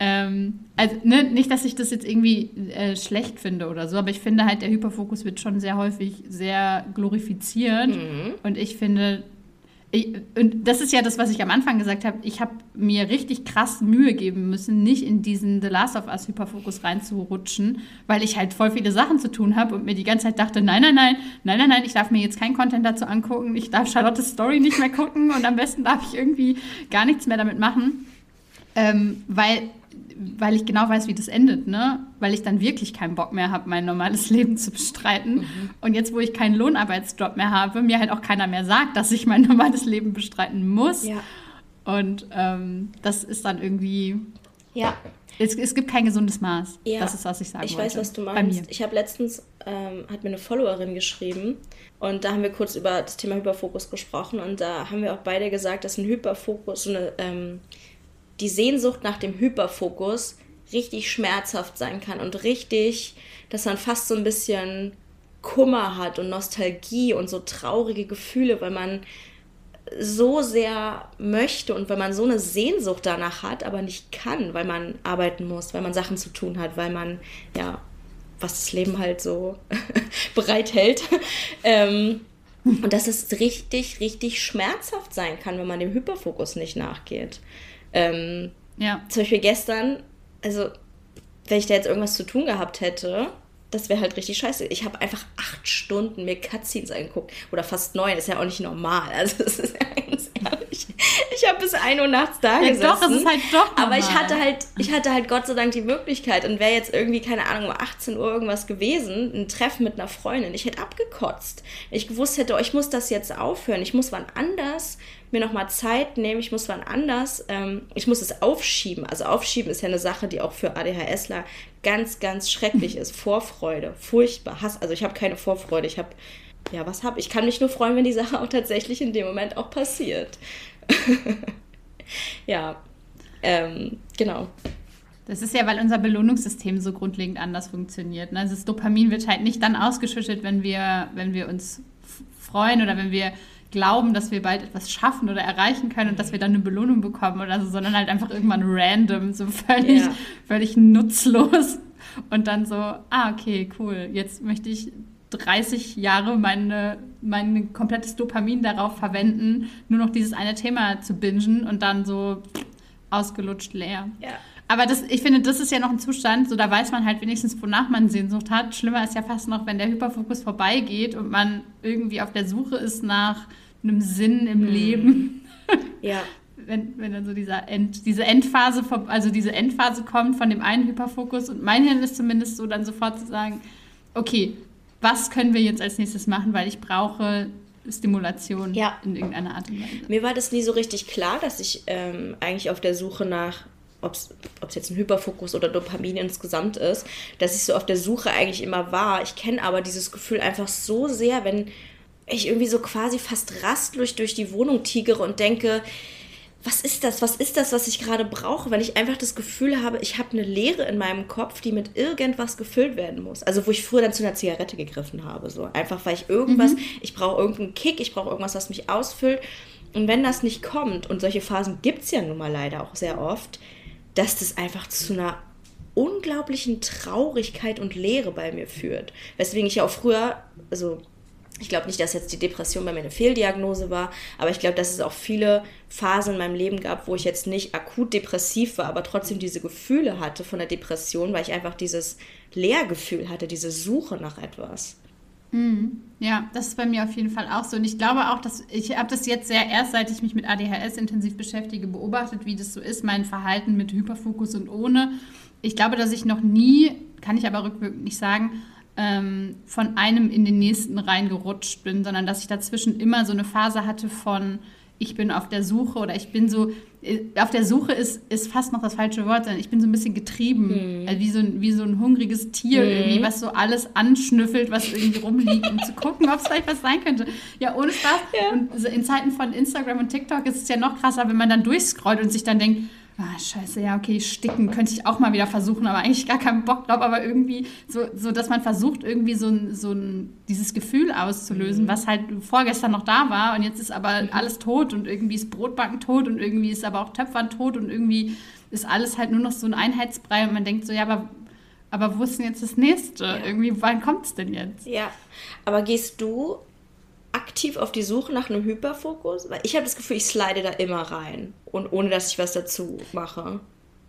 Ähm, also ne, nicht, dass ich das jetzt irgendwie äh, schlecht finde oder so, aber ich finde halt, der Hyperfokus wird schon sehr häufig sehr glorifiziert. Mhm. Und ich finde, ich, und das ist ja das, was ich am Anfang gesagt habe. Ich habe mir richtig krass Mühe geben müssen, nicht in diesen The Last of Us Hyperfokus reinzurutschen, weil ich halt voll viele Sachen zu tun habe und mir die ganze Zeit dachte, nein, nein, nein, nein, nein, nein, ich darf mir jetzt kein Content dazu angucken, ich darf Charlottes Story nicht mehr gucken und am besten darf ich irgendwie gar nichts mehr damit machen. Ähm, weil weil ich genau weiß, wie das endet, ne? Weil ich dann wirklich keinen Bock mehr habe, mein normales Leben zu bestreiten. Mhm. Und jetzt, wo ich keinen Lohnarbeitsjob mehr habe, mir halt auch keiner mehr sagt, dass ich mein normales Leben bestreiten muss. Ja. Und ähm, das ist dann irgendwie. Ja. Es, es, gibt kein gesundes Maß. Ja. Das ist, was ich sagen Ich wollte. weiß, was du meinst. Ich habe letztens, ähm, hat mir eine Followerin geschrieben und da haben wir kurz über das Thema Hyperfokus gesprochen und da haben wir auch beide gesagt, dass ein Hyperfokus so eine ähm, die Sehnsucht nach dem Hyperfokus richtig schmerzhaft sein kann und richtig, dass man fast so ein bisschen Kummer hat und Nostalgie und so traurige Gefühle, weil man so sehr möchte und weil man so eine Sehnsucht danach hat, aber nicht kann, weil man arbeiten muss, weil man Sachen zu tun hat, weil man, ja, was das Leben halt so bereithält. ähm, und dass es richtig, richtig schmerzhaft sein kann, wenn man dem Hyperfokus nicht nachgeht. Ähm, ja. Zum Beispiel gestern, also wenn ich da jetzt irgendwas zu tun gehabt hätte, das wäre halt richtig scheiße. Ich habe einfach acht Stunden mir Cutscenes angeguckt. Oder fast neun, ist ja auch nicht normal. Also das ist ja ehrlich. Ich habe bis 1 Uhr nachts da ja, gesessen. Doch, es ist halt doch normal. Aber ich hatte halt, ich hatte halt Gott sei Dank die Möglichkeit und wäre jetzt irgendwie, keine Ahnung, um 18 Uhr irgendwas gewesen, ein Treffen mit einer Freundin. Ich hätte abgekotzt. Ich gewusst hätte, oh, ich muss das jetzt aufhören. Ich muss wann anders mir nochmal Zeit nehmen, ich muss wann anders, ähm, ich muss es aufschieben. Also aufschieben ist ja eine Sache, die auch für ADHSler ganz, ganz schrecklich ist. Vorfreude, furchtbar, Hass. Also ich habe keine Vorfreude, ich habe, ja, was habe ich? kann mich nur freuen, wenn die Sache auch tatsächlich in dem Moment auch passiert. ja, ähm, genau. Das ist ja, weil unser Belohnungssystem so grundlegend anders funktioniert. Ne? Also das Dopamin wird halt nicht dann ausgeschüttet, wenn wir, wenn wir uns freuen oder wenn wir glauben, dass wir bald etwas schaffen oder erreichen können und dass wir dann eine Belohnung bekommen oder so, sondern halt einfach irgendwann random, so völlig, ja. völlig nutzlos. Und dann so, ah, okay, cool, jetzt möchte ich 30 Jahre meine, mein komplettes Dopamin darauf verwenden, nur noch dieses eine Thema zu bingen und dann so ausgelutscht leer. Ja. Aber das, ich finde, das ist ja noch ein Zustand, so da weiß man halt wenigstens, wonach man Sehnsucht hat. Schlimmer ist ja fast noch, wenn der Hyperfokus vorbeigeht und man irgendwie auf der Suche ist nach einem Sinn im mhm. Leben. Ja. wenn, wenn dann so dieser End, diese Endphase, also diese Endphase kommt von dem einen Hyperfokus und mein Hirn ist zumindest so, dann sofort zu sagen, okay, was können wir jetzt als nächstes machen, weil ich brauche Stimulation ja. in irgendeiner Art und Weise. Mir war das nie so richtig klar, dass ich ähm, eigentlich auf der Suche nach, ob es jetzt ein Hyperfokus oder Dopamin insgesamt ist, dass ich so auf der Suche eigentlich immer war. Ich kenne aber dieses Gefühl einfach so sehr, wenn ich irgendwie so quasi fast rastlos durch die Wohnung tigere und denke, was ist das? Was ist das, was ich gerade brauche? Weil ich einfach das Gefühl habe, ich habe eine Leere in meinem Kopf, die mit irgendwas gefüllt werden muss. Also wo ich früher dann zu einer Zigarette gegriffen habe. So einfach, weil ich irgendwas, mhm. ich brauche irgendeinen Kick, ich brauche irgendwas, was mich ausfüllt. Und wenn das nicht kommt, und solche Phasen gibt es ja nun mal leider auch sehr oft, dass das einfach zu einer unglaublichen Traurigkeit und Leere bei mir führt. Weswegen ich ja auch früher, also ich glaube nicht, dass jetzt die Depression bei mir eine Fehldiagnose war, aber ich glaube, dass es auch viele Phasen in meinem Leben gab, wo ich jetzt nicht akut depressiv war, aber trotzdem diese Gefühle hatte von der Depression, weil ich einfach dieses Leergefühl hatte, diese Suche nach etwas. Mhm. Ja, das ist bei mir auf jeden Fall auch so. Und ich glaube auch, dass ich habe das jetzt sehr erst, seit ich mich mit ADHS intensiv beschäftige, beobachtet, wie das so ist, mein Verhalten mit Hyperfokus und ohne. Ich glaube, dass ich noch nie, kann ich aber rückwirkend nicht sagen, ähm, von einem in den nächsten reingerutscht bin, sondern dass ich dazwischen immer so eine Phase hatte von, ich bin auf der Suche oder ich bin so, äh, auf der Suche ist, ist fast noch das falsche Wort, sondern ich bin so ein bisschen getrieben, mhm. also wie, so ein, wie so ein hungriges Tier mhm. irgendwie, was so alles anschnüffelt, was irgendwie rumliegt, um zu gucken, ob es vielleicht was sein könnte. Ja, ohne Spaß. Ja. Und in Zeiten von Instagram und TikTok ist es ja noch krasser, wenn man dann durchscrollt und sich dann denkt, ah, scheiße, ja, okay, sticken könnte ich auch mal wieder versuchen, aber eigentlich gar keinen Bock drauf, aber irgendwie so, so dass man versucht, irgendwie so ein, so ein, dieses Gefühl auszulösen, mhm. was halt vorgestern noch da war und jetzt ist aber mhm. alles tot und irgendwie ist Brotbacken tot und irgendwie ist aber auch Töpfern tot und irgendwie ist alles halt nur noch so ein Einheitsbrei und man denkt so, ja, aber aber wo ist denn jetzt das nächste? Ja. Irgendwie, wann kommt es denn jetzt? Ja, aber gehst du aktiv auf die Suche nach einem Hyperfokus? Weil ich habe das Gefühl, ich slide da immer rein. Und ohne dass ich was dazu mache.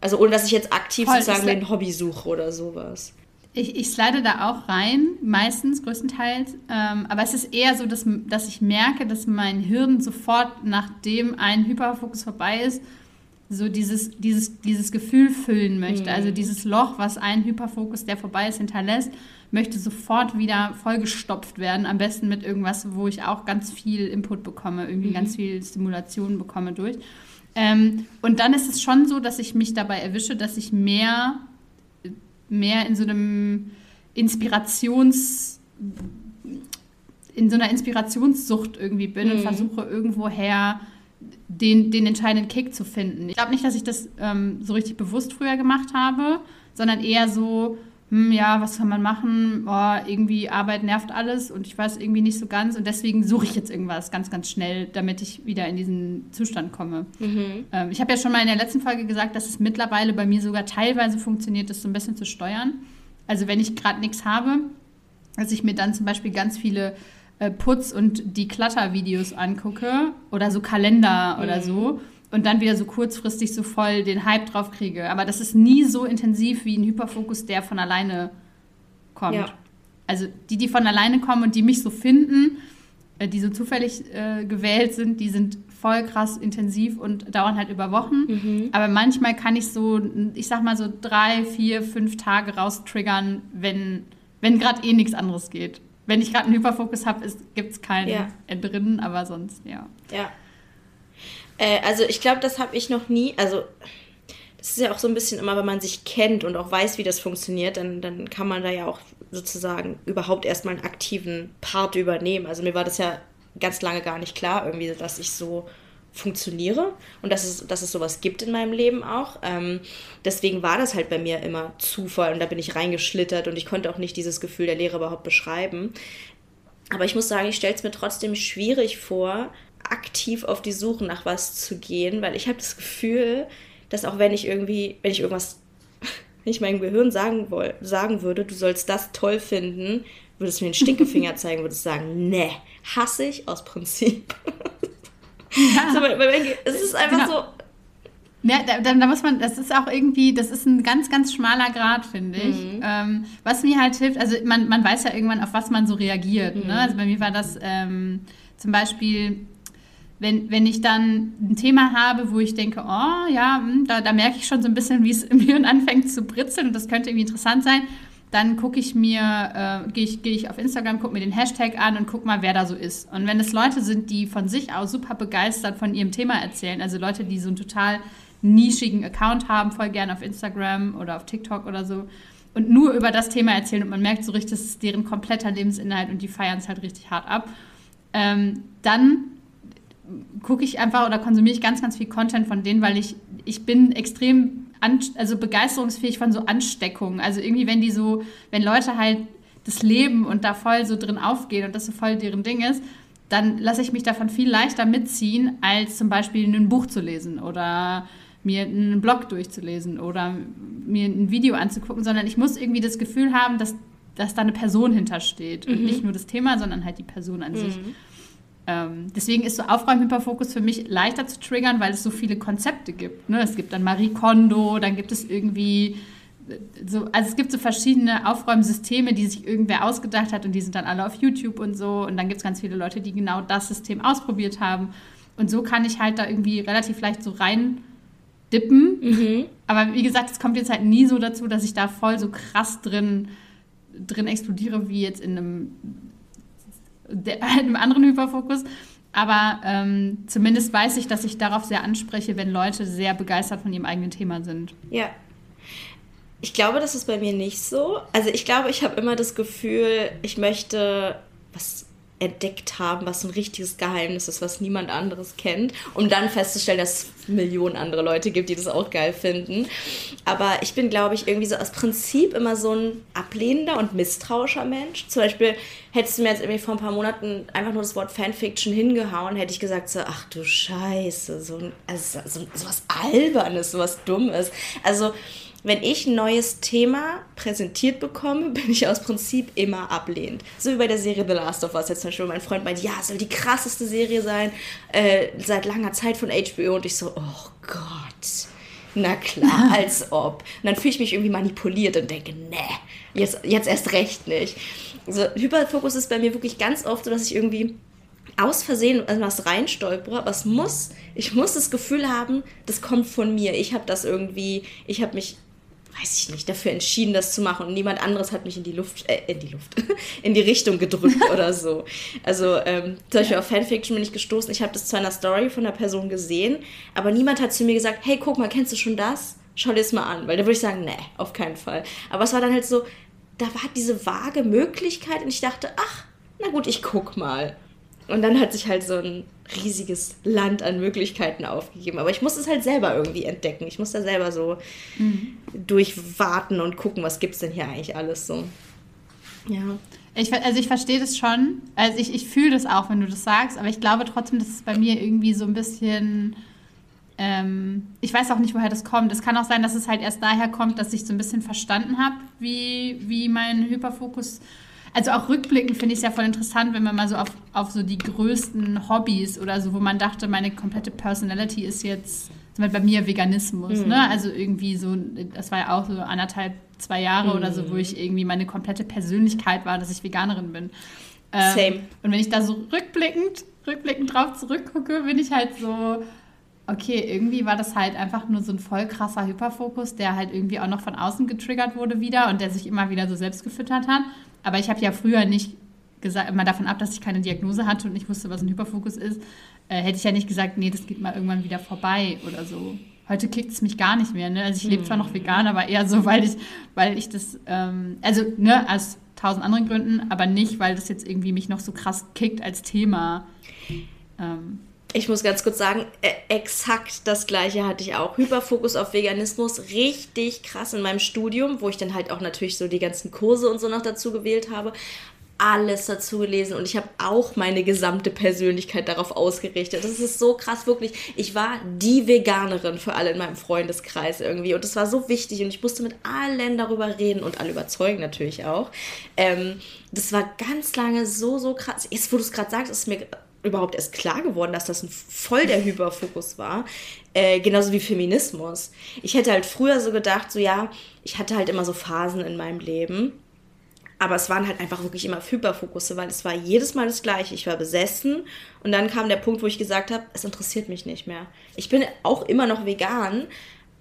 Also ohne dass ich jetzt aktiv Voll, sozusagen ein Hobby suche oder sowas. Ich, ich slide da auch rein, meistens, größtenteils. Ähm, aber es ist eher so, dass, dass ich merke, dass mein Hirn sofort, nachdem ein Hyperfokus vorbei ist, so dieses, dieses, dieses Gefühl füllen möchte. Mhm. Also dieses Loch, was ein Hyperfokus, der vorbei ist, hinterlässt, möchte sofort wieder vollgestopft werden. Am besten mit irgendwas, wo ich auch ganz viel Input bekomme, irgendwie mhm. ganz viel Stimulation bekomme durch. Ähm, und dann ist es schon so, dass ich mich dabei erwische, dass ich mehr, mehr in so einem Inspirations in so einer Inspirationssucht irgendwie bin mhm. und versuche irgendwoher den, den entscheidenden Kick zu finden. Ich glaube nicht, dass ich das ähm, so richtig bewusst früher gemacht habe, sondern eher so, hm, ja, was kann man machen? Oh, irgendwie Arbeit nervt alles und ich weiß irgendwie nicht so ganz und deswegen suche ich jetzt irgendwas ganz, ganz schnell, damit ich wieder in diesen Zustand komme. Mhm. Ähm, ich habe ja schon mal in der letzten Folge gesagt, dass es mittlerweile bei mir sogar teilweise funktioniert, das so ein bisschen zu steuern. Also wenn ich gerade nichts habe, dass ich mir dann zum Beispiel ganz viele äh, Putz- und die Clutter-Videos angucke oder so Kalender mhm. oder so und dann wieder so kurzfristig so voll den Hype drauf kriege. Aber das ist nie so intensiv wie ein Hyperfokus, der von alleine kommt. Ja. Also die, die von alleine kommen und die mich so finden, äh, die so zufällig äh, gewählt sind, die sind voll krass intensiv und dauern halt über Wochen. Mhm. Aber manchmal kann ich so, ich sag mal so drei, vier, fünf Tage raustriggern, wenn, wenn gerade eh nichts anderes geht. Wenn ich gerade einen Hyperfokus habe, gibt es keinen ja. Entrinnen, aber sonst, ja. Ja. Äh, also ich glaube, das habe ich noch nie, also das ist ja auch so ein bisschen immer, wenn man sich kennt und auch weiß, wie das funktioniert, dann, dann kann man da ja auch sozusagen überhaupt erstmal einen aktiven Part übernehmen. Also mir war das ja ganz lange gar nicht klar, irgendwie, dass ich so funktioniere und dass es, dass es sowas gibt in meinem Leben auch. Ähm, deswegen war das halt bei mir immer Zufall und da bin ich reingeschlittert und ich konnte auch nicht dieses Gefühl der Lehre überhaupt beschreiben. Aber ich muss sagen, ich stelle es mir trotzdem schwierig vor, aktiv auf die Suche nach was zu gehen, weil ich habe das Gefühl, dass auch wenn ich irgendwie, wenn ich irgendwas, wenn ich meinem Gehirn sagen, woll, sagen würde, du sollst das toll finden, würdest du mir den Stinkefinger zeigen, würdest sagen, ne, hasse ich aus Prinzip. Ja. so, weil, weil, es ist einfach genau. so. Ja, da, da, muss man, das ist auch irgendwie, das ist ein ganz, ganz schmaler Grad, finde ich. Mhm. Ähm, was mir halt hilft, also man, man weiß ja irgendwann, auf was man so reagiert. Ne? Mhm. Ne? Also bei mir war das ähm, zum Beispiel, wenn, wenn ich dann ein Thema habe, wo ich denke, oh ja, hm, da, da merke ich schon so ein bisschen, wie es im Hirn anfängt zu britzeln und das könnte irgendwie interessant sein, dann gucke ich mir, äh, gehe ich, geh ich auf Instagram, gucke mir den Hashtag an und gucke mal, wer da so ist. Und wenn es Leute sind, die von sich aus super begeistert von ihrem Thema erzählen, also Leute, die so einen total nischigen Account haben, voll gerne auf Instagram oder auf TikTok oder so, und nur über das Thema erzählen und man merkt so richtig, das ist deren kompletter Lebensinhalt und die feiern es halt richtig hart ab, ähm, dann gucke ich einfach oder konsumiere ich ganz, ganz viel Content von denen, weil ich, ich bin extrem an, also begeisterungsfähig von so Ansteckungen. Also irgendwie, wenn die so, wenn Leute halt das leben und da voll so drin aufgehen und das so voll deren Ding ist, dann lasse ich mich davon viel leichter mitziehen, als zum Beispiel ein Buch zu lesen oder mir einen Blog durchzulesen oder mir ein Video anzugucken, sondern ich muss irgendwie das Gefühl haben, dass, dass da eine Person hintersteht. Mhm. Und nicht nur das Thema, sondern halt die Person an mhm. sich. Ähm, deswegen ist so Aufräumhyperfokus für mich leichter zu triggern, weil es so viele Konzepte gibt. Ne? Es gibt dann Marie Kondo, dann gibt es irgendwie äh, so, also es gibt so verschiedene Aufräumsysteme, die sich irgendwer ausgedacht hat und die sind dann alle auf YouTube und so. Und dann gibt es ganz viele Leute, die genau das System ausprobiert haben. Und so kann ich halt da irgendwie relativ leicht so rein dippen. Mhm. Aber wie gesagt, es kommt jetzt halt nie so dazu, dass ich da voll so krass drin, drin explodiere, wie jetzt in einem der, einem anderen Hyperfokus. Aber ähm, zumindest weiß ich, dass ich darauf sehr anspreche, wenn Leute sehr begeistert von ihrem eigenen Thema sind. Ja. Ich glaube, das ist bei mir nicht so. Also ich glaube, ich habe immer das Gefühl, ich möchte was entdeckt haben, was ein richtiges Geheimnis ist, was niemand anderes kennt, um dann festzustellen, dass es Millionen andere Leute gibt, die das auch geil finden. Aber ich bin, glaube ich, irgendwie so aus Prinzip immer so ein ablehnender und misstrauischer Mensch. Zum Beispiel hättest du mir jetzt irgendwie vor ein paar Monaten einfach nur das Wort Fanfiction hingehauen, hätte ich gesagt so, ach du Scheiße, so, also, so, so was Albernes, so was Dummes. Also wenn ich ein neues Thema präsentiert bekomme, bin ich aus Prinzip immer ablehnend. So wie bei der Serie The Last of Us. Jetzt zum Beispiel mein Freund meint, ja, es soll die krasseste Serie sein äh, seit langer Zeit von HBO. Und ich so, oh Gott. Na klar, als ob. Und dann fühle ich mich irgendwie manipuliert und denke, ne, jetzt, jetzt erst recht nicht. Also Hyperfokus ist bei mir wirklich ganz oft so, dass ich irgendwie aus Versehen was reinstolpere, was muss, ich muss das Gefühl haben, das kommt von mir. Ich habe das irgendwie, ich habe mich weiß ich nicht, dafür entschieden, das zu machen und niemand anderes hat mich in die Luft, äh, in die Luft, in die Richtung gedrückt oder so. Also ähm, zum Beispiel auf Fanfiction bin ich gestoßen, ich habe das zu einer Story von einer Person gesehen, aber niemand hat zu mir gesagt, hey, guck mal, kennst du schon das? Schau dir das mal an, weil da würde ich sagen, nee, auf keinen Fall. Aber es war dann halt so, da war diese vage Möglichkeit und ich dachte, ach, na gut, ich guck mal. Und dann hat sich halt so ein riesiges Land an Möglichkeiten aufgegeben. Aber ich muss es halt selber irgendwie entdecken. Ich muss da selber so mhm. durchwarten und gucken, was gibt es denn hier eigentlich alles so. Ja. Ich, also ich verstehe das schon. Also ich, ich fühle das auch, wenn du das sagst, aber ich glaube trotzdem, dass es bei mir irgendwie so ein bisschen. Ähm, ich weiß auch nicht, woher das kommt. Es kann auch sein, dass es halt erst daher kommt, dass ich so ein bisschen verstanden habe, wie, wie mein Hyperfokus also auch rückblickend finde ich es ja voll interessant, wenn man mal so auf, auf so die größten Hobbys oder so, wo man dachte, meine komplette Personality ist jetzt, zum Beispiel bei mir Veganismus, mhm. ne? Also irgendwie so, das war ja auch so anderthalb, zwei Jahre mhm. oder so, wo ich irgendwie meine komplette Persönlichkeit war, dass ich Veganerin bin. Ähm, Same. Und wenn ich da so rückblickend, rückblickend drauf zurückgucke, bin ich halt so, okay, irgendwie war das halt einfach nur so ein voll krasser Hyperfokus, der halt irgendwie auch noch von außen getriggert wurde wieder und der sich immer wieder so selbst gefüttert hat. Aber ich habe ja früher nicht gesagt, mal davon ab, dass ich keine Diagnose hatte und nicht wusste, was ein Hyperfokus ist, äh, hätte ich ja nicht gesagt, nee, das geht mal irgendwann wieder vorbei oder so. Heute kickt es mich gar nicht mehr. Ne? Also ich lebe zwar noch vegan, aber eher so, weil ich, weil ich das, ähm, also ne, aus tausend anderen Gründen, aber nicht, weil das jetzt irgendwie mich noch so krass kickt als Thema. Ähm, ich muss ganz kurz sagen, äh, exakt das gleiche hatte ich auch. Hyperfokus auf Veganismus, richtig krass in meinem Studium, wo ich dann halt auch natürlich so die ganzen Kurse und so noch dazu gewählt habe. Alles dazu gelesen und ich habe auch meine gesamte Persönlichkeit darauf ausgerichtet. Das ist so krass, wirklich. Ich war die Veganerin für alle in meinem Freundeskreis irgendwie und das war so wichtig und ich musste mit allen darüber reden und alle überzeugen natürlich auch. Ähm, das war ganz lange so, so krass. Jetzt, wo du es gerade sagst, ist mir überhaupt erst klar geworden, dass das ein voll der Hyperfokus war. Äh, genauso wie Feminismus. Ich hätte halt früher so gedacht, so ja, ich hatte halt immer so Phasen in meinem Leben. Aber es waren halt einfach wirklich immer Hyperfokusse, weil es war jedes Mal das Gleiche. Ich war besessen und dann kam der Punkt, wo ich gesagt habe, es interessiert mich nicht mehr. Ich bin auch immer noch vegan,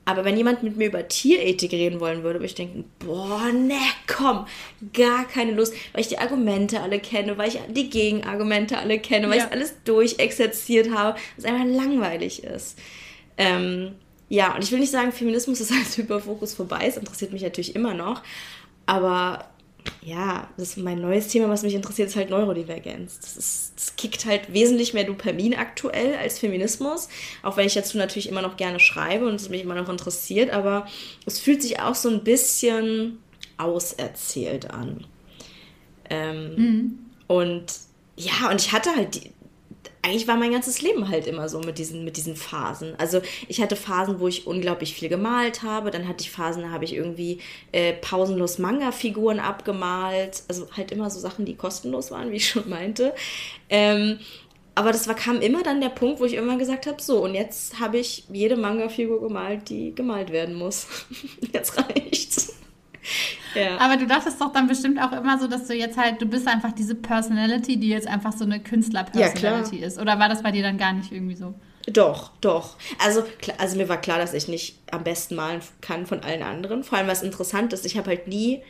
aber wenn jemand mit mir über Tierethik reden wollen würde, würde ich denken, boah, ne, komm, gar keine Lust, weil ich die Argumente alle kenne, weil ich die Gegenargumente alle kenne, weil ja. ich alles durchexerziert habe, was einfach langweilig ist. Ähm, ja, und ich will nicht sagen, Feminismus ist als Hyperfokus vorbei, es interessiert mich natürlich immer noch, aber ja, das ist mein neues Thema, was mich interessiert, ist halt Neurodivergenz. Das, ist, das kickt halt wesentlich mehr Dopamin aktuell als Feminismus. Auch wenn ich dazu natürlich immer noch gerne schreibe und es mich immer noch interessiert, aber es fühlt sich auch so ein bisschen auserzählt an. Ähm, mhm. Und ja, und ich hatte halt die, eigentlich war mein ganzes Leben halt immer so mit diesen, mit diesen Phasen. Also ich hatte Phasen, wo ich unglaublich viel gemalt habe. Dann hatte ich Phasen, da habe ich irgendwie äh, pausenlos Manga-Figuren abgemalt. Also halt immer so Sachen, die kostenlos waren, wie ich schon meinte. Ähm, aber das war, kam immer dann der Punkt, wo ich irgendwann gesagt habe, so, und jetzt habe ich jede Manga-Figur gemalt, die gemalt werden muss. jetzt reicht's. Ja. Aber du dachtest doch dann bestimmt auch immer so, dass du jetzt halt, du bist einfach diese Personality, die jetzt einfach so eine Künstler-Personality ja, ist. Oder war das bei dir dann gar nicht irgendwie so? Doch, doch. Also, also mir war klar, dass ich nicht am besten malen kann von allen anderen. Vor allem was interessant ist, ich habe halt nie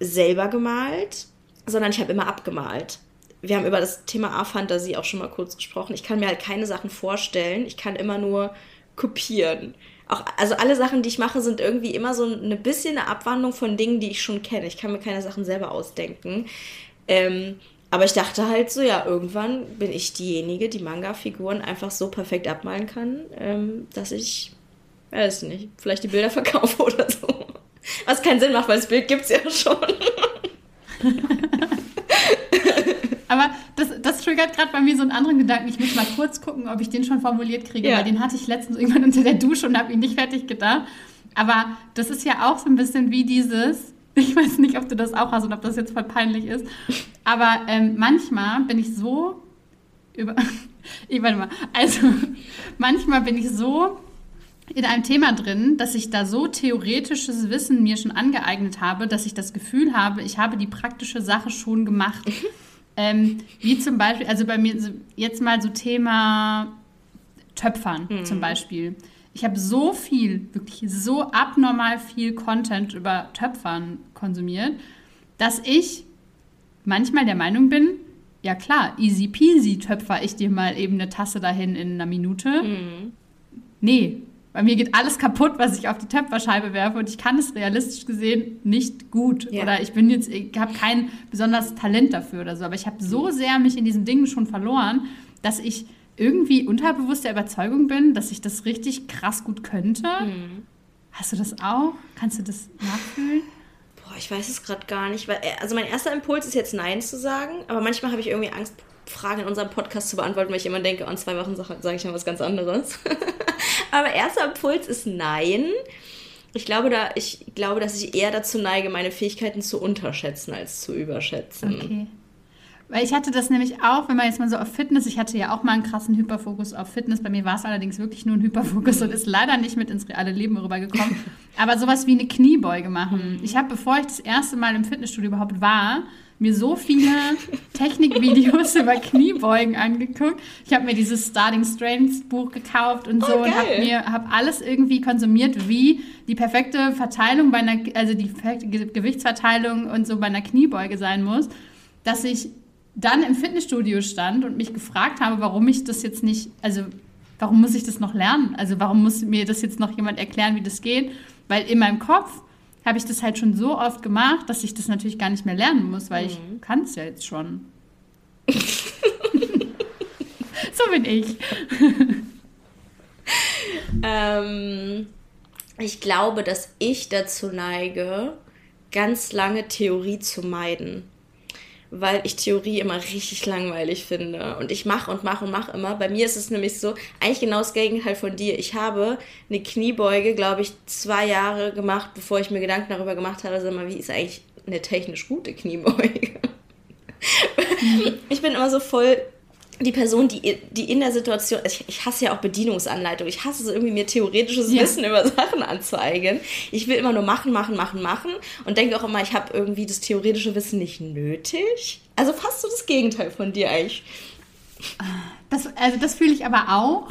selber gemalt, sondern ich habe immer abgemalt. Wir haben über das Thema A-Fantasie auch schon mal kurz gesprochen. Ich kann mir halt keine Sachen vorstellen. Ich kann immer nur kopieren auch, also alle Sachen, die ich mache, sind irgendwie immer so ein bisschen eine Abwandlung von Dingen, die ich schon kenne. Ich kann mir keine Sachen selber ausdenken. Ähm, aber ich dachte halt so, ja, irgendwann bin ich diejenige, die Manga-Figuren einfach so perfekt abmalen kann, ähm, dass ich, weiß nicht, vielleicht die Bilder verkaufe oder so. Was keinen Sinn macht, weil das Bild gibt es ja schon. Aber das, das triggert gerade bei mir so einen anderen Gedanken. Ich muss mal kurz gucken, ob ich den schon formuliert kriege, ja. weil den hatte ich letztens irgendwann unter der Dusche und habe ihn nicht fertig gedacht. Aber das ist ja auch so ein bisschen wie dieses, ich weiß nicht, ob du das auch hast und ob das jetzt voll peinlich ist, aber ähm, manchmal bin ich so über. ich warte mal. Also, manchmal bin ich so in einem Thema drin, dass ich da so theoretisches Wissen mir schon angeeignet habe, dass ich das Gefühl habe, ich habe die praktische Sache schon gemacht. Ähm, wie zum Beispiel, also bei mir jetzt mal so Thema Töpfern mhm. zum Beispiel. Ich habe so viel, wirklich so abnormal viel Content über Töpfern konsumiert, dass ich manchmal der Meinung bin, ja klar, easy peasy töpfer ich dir mal eben eine Tasse dahin in einer Minute. Mhm. Nee, bei mir geht alles kaputt, was ich auf die Töpferscheibe werfe und ich kann es realistisch gesehen nicht gut. Ja. Oder ich bin jetzt, ich habe kein besonderes Talent dafür oder so. Aber ich habe so sehr mich in diesen Dingen schon verloren, dass ich irgendwie unterbewusst der Überzeugung bin, dass ich das richtig krass gut könnte. Mhm. Hast du das auch? Kannst du das nachfühlen? Boah, ich weiß es gerade gar nicht. Weil, äh, also mein erster Impuls ist jetzt Nein zu sagen, aber manchmal habe ich irgendwie Angst, Fragen in unserem Podcast zu beantworten, weil ich immer denke, oh, in zwei Wochen sage ich noch was ganz anderes. Aber erster Impuls ist Nein. Ich glaube, da, ich glaube, dass ich eher dazu neige, meine Fähigkeiten zu unterschätzen als zu überschätzen. Okay. Weil ich hatte das nämlich auch, wenn man jetzt mal so auf Fitness, ich hatte ja auch mal einen krassen Hyperfokus auf Fitness. Bei mir war es allerdings wirklich nur ein Hyperfokus und ist leider nicht mit ins reale Leben rübergekommen. Aber sowas wie eine Kniebeuge machen. Mhm. Ich habe, bevor ich das erste Mal im Fitnessstudio überhaupt war, mir so viele Technikvideos über Kniebeugen angeguckt. Ich habe mir dieses Starting Strengths Buch gekauft und so oh, und habe mir hab alles irgendwie konsumiert, wie die perfekte Verteilung bei einer, also die perfekte Gewichtsverteilung und so bei einer Kniebeuge sein muss, dass ich dann im Fitnessstudio stand und mich gefragt habe, warum ich das jetzt nicht, also warum muss ich das noch lernen? Also warum muss mir das jetzt noch jemand erklären, wie das geht? Weil in meinem Kopf habe ich das halt schon so oft gemacht, dass ich das natürlich gar nicht mehr lernen muss, weil mhm. ich kann es ja jetzt schon. so bin ich. ähm, ich glaube, dass ich dazu neige, ganz lange Theorie zu meiden weil ich Theorie immer richtig langweilig finde. Und ich mache und mache und mache immer. Bei mir ist es nämlich so, eigentlich genau das Gegenteil von dir. Ich habe eine Kniebeuge, glaube ich, zwei Jahre gemacht, bevor ich mir Gedanken darüber gemacht habe, sag mal, wie ist eigentlich eine technisch gute Kniebeuge? ich bin immer so voll die Person, die, die in der Situation, ich, ich hasse ja auch Bedienungsanleitung, ich hasse es irgendwie, mir theoretisches ja. Wissen über Sachen anzeigen. Ich will immer nur machen, machen, machen, machen und denke auch immer, ich habe irgendwie das theoretische Wissen nicht nötig. Also fast so das Gegenteil von dir eigentlich. Das, also das fühle ich aber auch.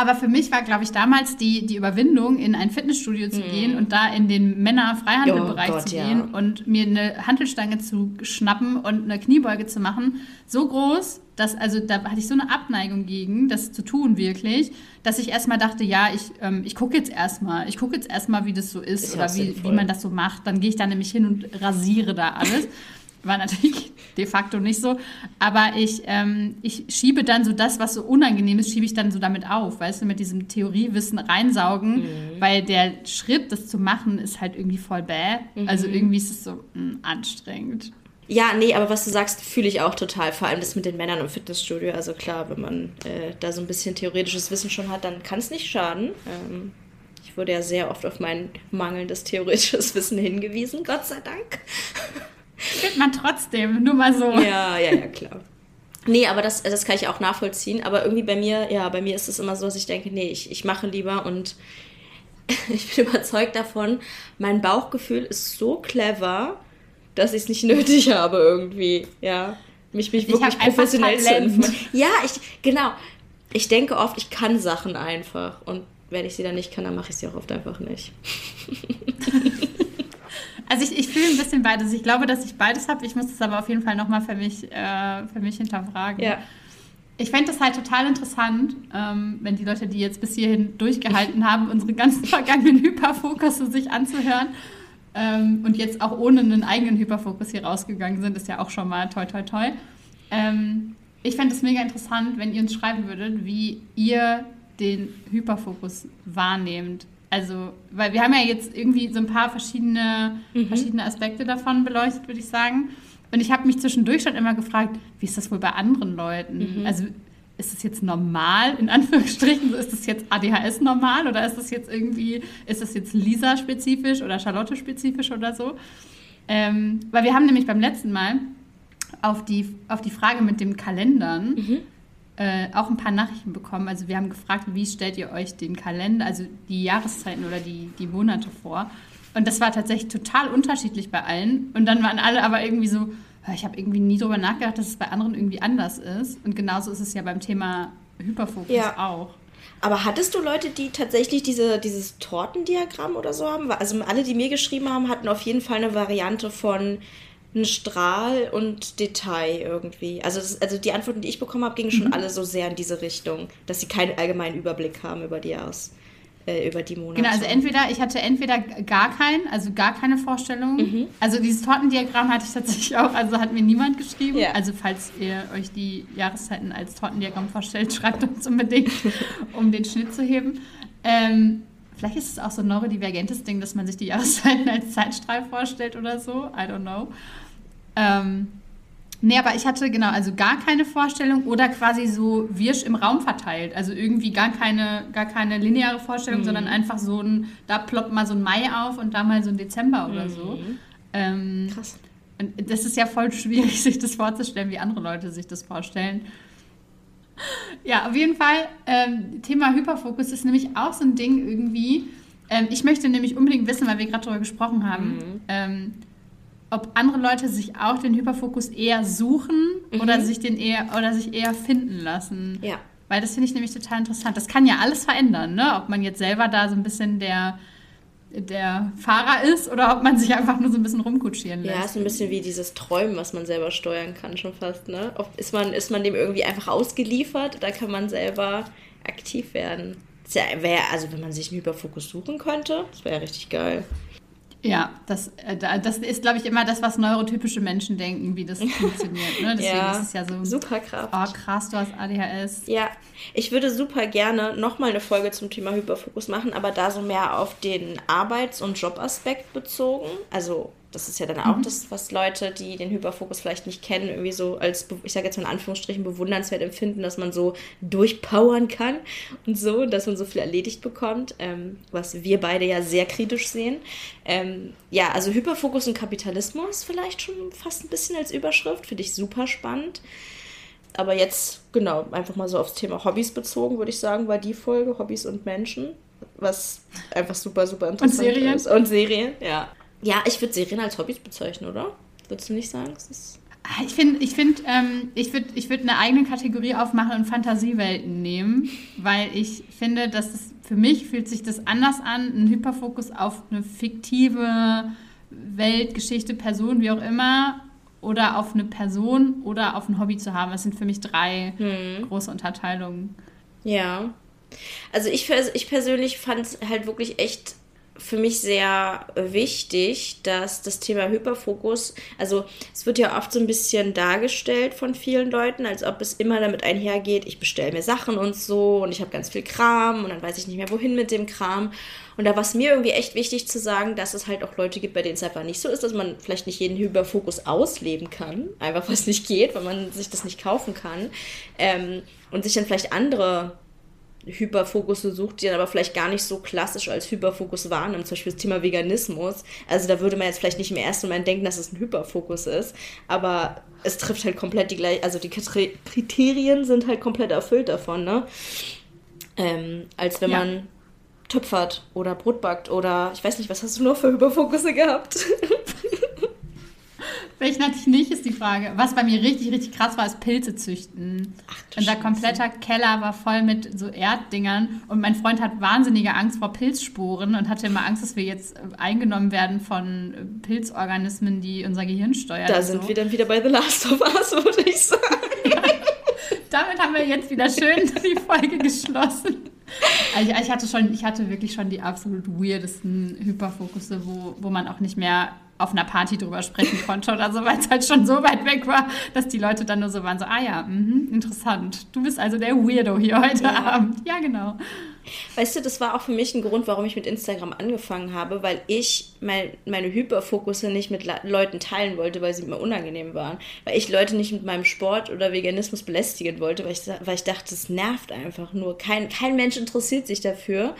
Aber für mich war, glaube ich, damals die, die Überwindung, in ein Fitnessstudio zu mm. gehen und da in den Männer-Freihandelbereich oh zu gehen ja. und mir eine Handelstange zu schnappen und eine Kniebeuge zu machen, so groß, dass, also da hatte ich so eine Abneigung gegen, das zu tun wirklich, dass ich erstmal dachte, ja, ich, ähm, ich gucke jetzt erstmal, ich gucke jetzt erstmal, wie das so ist, ist oder wie, wie man das so macht. Dann gehe ich da nämlich hin und rasiere da alles. War natürlich de facto nicht so. Aber ich, ähm, ich schiebe dann so das, was so unangenehm ist, schiebe ich dann so damit auf, weißt du, mit diesem Theoriewissen reinsaugen, mhm. weil der Schritt, das zu machen, ist halt irgendwie voll bäh. Mhm. Also irgendwie ist es so mh, hm, anstrengend. Ja, nee, aber was du sagst, fühle ich auch total. Vor allem das mit den Männern im Fitnessstudio. Also klar, wenn man äh, da so ein bisschen theoretisches Wissen schon hat, dann kann es nicht schaden. Ähm, ich wurde ja sehr oft auf mein mangelndes theoretisches Wissen hingewiesen, Gott sei Dank. Findet man trotzdem, nur mal so. Ja, ja, ja, klar. Nee, aber das, das kann ich auch nachvollziehen. Aber irgendwie bei mir, ja, bei mir ist es immer so, dass ich denke, nee, ich, ich mache lieber und ich bin überzeugt davon, mein Bauchgefühl ist so clever, dass ich es nicht nötig habe irgendwie, ja. Mich, mich wirklich professionell zu informieren. Ja, ich, genau. Ich denke oft, ich kann Sachen einfach. Und wenn ich sie dann nicht kann, dann mache ich sie auch oft einfach nicht. Also ich, ich fühle ein bisschen beides. Ich glaube, dass ich beides habe. Ich muss das aber auf jeden Fall nochmal für mich, äh, für mich hinterfragen. Ja. Ich fände das halt total interessant, ähm, wenn die Leute, die jetzt bis hierhin durchgehalten haben, unsere ganzen vergangenen Hyperfokus sich anzuhören ähm, und jetzt auch ohne einen eigenen Hyperfokus hier rausgegangen sind, ist ja auch schon mal toll, toll, toll. Ähm, ich fände es mega interessant, wenn ihr uns schreiben würdet, wie ihr den Hyperfokus wahrnehmt. Also, weil wir haben ja jetzt irgendwie so ein paar verschiedene, mhm. verschiedene Aspekte davon beleuchtet, würde ich sagen. Und ich habe mich zwischendurch schon immer gefragt, wie ist das wohl bei anderen Leuten? Mhm. Also ist das jetzt normal, in Anführungsstrichen? Ist das jetzt ADHS normal oder ist das jetzt irgendwie, ist das jetzt Lisa-spezifisch oder Charlotte-spezifisch oder so? Ähm, weil wir haben nämlich beim letzten Mal auf die, auf die Frage mit den Kalendern mhm äh, auch ein paar Nachrichten bekommen. Also wir haben gefragt, wie stellt ihr euch den Kalender, also die Jahreszeiten oder die, die Monate vor. Und das war tatsächlich total unterschiedlich bei allen. Und dann waren alle aber irgendwie so, ich habe irgendwie nie darüber nachgedacht, dass es bei anderen irgendwie anders ist. Und genauso ist es ja beim Thema Hyperfokus ja. auch. Aber hattest du Leute, die tatsächlich diese, dieses Tortendiagramm oder so haben? Also alle, die mir geschrieben haben, hatten auf jeden Fall eine Variante von ein Strahl und Detail irgendwie. Also, das, also die Antworten, die ich bekommen habe, gingen schon mhm. alle so sehr in diese Richtung, dass sie keinen allgemeinen Überblick haben über die aus äh, über die Monate. Genau, also entweder ich hatte entweder gar keinen, also gar keine Vorstellung. Mhm. Also dieses Tortendiagramm hatte ich tatsächlich auch, also hat mir niemand geschrieben. Ja. Also falls ihr euch die Jahreszeiten als Tortendiagramm vorstellt, schreibt uns unbedingt, um den Schnitt zu heben. Ähm, Vielleicht ist es auch so ein neurodivergentes Ding, dass man sich die Jahreszeiten als Zeitstrahl vorstellt oder so. I don't know. Ähm, nee, aber ich hatte genau, also gar keine Vorstellung oder quasi so wirsch im Raum verteilt. Also irgendwie gar keine, gar keine lineare Vorstellung, mhm. sondern einfach so ein, da ploppt mal so ein Mai auf und da mal so ein Dezember oder mhm. so. Ähm, Krass. Und das ist ja voll schwierig, sich das vorzustellen, wie andere Leute sich das vorstellen. Ja, auf jeden Fall, ähm, Thema Hyperfokus ist nämlich auch so ein Ding irgendwie. Ähm, ich möchte nämlich unbedingt wissen, weil wir gerade darüber gesprochen haben, mhm. ähm, ob andere Leute sich auch den Hyperfokus eher suchen mhm. oder sich den eher oder sich eher finden lassen. Ja. Weil das finde ich nämlich total interessant. Das kann ja alles verändern, ne? Ob man jetzt selber da so ein bisschen der der Fahrer ist oder ob man sich einfach nur so ein bisschen rumkutschieren lässt. Ja, ist ein bisschen wie dieses Träumen, was man selber steuern kann, schon fast. Ne? Ist, man, ist man dem irgendwie einfach ausgeliefert da kann man selber aktiv werden? Ja, wär, also wenn man sich einen Hyperfokus suchen könnte, das wäre ja richtig geil. Ja, das, äh, das ist, glaube ich, immer das, was neurotypische Menschen denken, wie das funktioniert. Ne? Deswegen ja, ist es ja so. Superkraft. Oh, krass, du hast ADHS. Ja, ich würde super gerne nochmal eine Folge zum Thema Hyperfokus machen, aber da so mehr auf den Arbeits- und Jobaspekt bezogen. Also das ist ja dann auch mhm. das, was Leute, die den Hyperfokus vielleicht nicht kennen, irgendwie so als, ich sage jetzt mal in Anführungsstrichen, bewundernswert empfinden, dass man so durchpowern kann und so, dass man so viel erledigt bekommt, ähm, was wir beide ja sehr kritisch sehen. Ähm, ja, also Hyperfokus und Kapitalismus vielleicht schon fast ein bisschen als Überschrift, finde ich super spannend. Aber jetzt, genau, einfach mal so aufs Thema Hobbys bezogen, würde ich sagen, war die Folge Hobbys und Menschen, was einfach super, super interessant und ist. Und Serien, ja. Ja, ich würde Serien als Hobbys bezeichnen, oder? Würdest du nicht sagen? Es Ah, ich finde, ich, find, ähm, ich würde ich würd eine eigene Kategorie aufmachen und Fantasiewelten nehmen, weil ich finde, dass es für mich fühlt sich das anders an, ein Hyperfokus auf eine fiktive Welt, Geschichte, Person, wie auch immer, oder auf eine Person oder auf ein Hobby zu haben. Das sind für mich drei hm. große Unterteilungen. Ja. Also ich, ich persönlich fand es halt wirklich echt für mich sehr wichtig, dass das Thema Hyperfokus, also es wird ja oft so ein bisschen dargestellt von vielen Leuten, als ob es immer damit einhergeht, ich bestelle mir Sachen und so und ich habe ganz viel Kram und dann weiß ich nicht mehr, wohin mit dem Kram. Und da war es mir irgendwie echt wichtig zu sagen, dass es halt auch Leute gibt, bei denen es einfach nicht so ist, dass man vielleicht nicht jeden Hyperfokus ausleben kann, einfach was nicht geht, weil man sich das nicht kaufen kann. Ähm, und sich dann vielleicht andere Hyperfokus sucht, die dann aber vielleicht gar nicht so klassisch als Hyperfokus wahrnimmt, zum Beispiel das Thema Veganismus. Also da würde man jetzt vielleicht nicht im ersten Moment denken, dass es ein Hyperfokus ist, aber es trifft halt komplett die gleichen, also die Kriterien sind halt komplett erfüllt davon, ne? Ähm, als wenn ja. man töpfert oder Brot backt oder ich weiß nicht, was hast du noch für Hyperfokusse gehabt? Welchen hatte ich nicht, ist die Frage. Was bei mir richtig, richtig krass war, ist Pilze züchten. Ach, Unser kompletter Keller war voll mit so Erddingern und mein Freund hat wahnsinnige Angst vor Pilzsporen und hatte immer Angst, dass wir jetzt äh, eingenommen werden von äh, Pilzorganismen, die unser Gehirn steuern. Da sind so. wir dann wieder bei The Last of Us, würde ich sagen. Ja. Damit haben wir jetzt wieder schön die Folge geschlossen. Also ich hatte schon, ich hatte wirklich schon die absolut weirdesten Hyperfokusse, wo, wo man auch nicht mehr auf einer Party drüber sprechen konnte oder so, weil es halt schon so weit weg war, dass die Leute dann nur so waren, so, ah ja, mh, interessant. Du bist also der Weirdo hier heute ja. Abend. Ja, genau. Weißt du, das war auch für mich ein Grund, warum ich mit Instagram angefangen habe, weil ich mein, meine Hyperfokusse nicht mit Leuten teilen wollte, weil sie mir unangenehm waren. Weil ich Leute nicht mit meinem Sport oder Veganismus belästigen wollte, weil ich, weil ich dachte, das nervt einfach nur. Kein, kein Mensch interessiert sich dafür.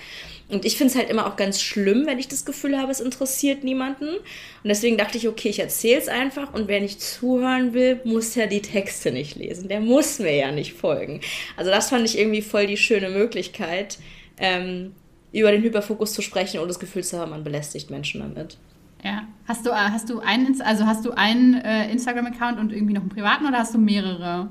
Und ich finde es halt immer auch ganz schlimm, wenn ich das Gefühl habe, es interessiert niemanden. Und deswegen dachte ich, okay, ich erzähle es einfach und wer nicht zuhören will, muss ja die Texte nicht lesen. Der muss mir ja nicht folgen. Also das fand ich irgendwie voll die schöne Möglichkeit, ähm, über den Hyperfokus zu sprechen und das Gefühl zu haben, man belästigt Menschen damit. Ja. Hast du, äh, hast du einen, also hast du einen äh, Instagram-Account und irgendwie noch einen privaten oder hast du mehrere?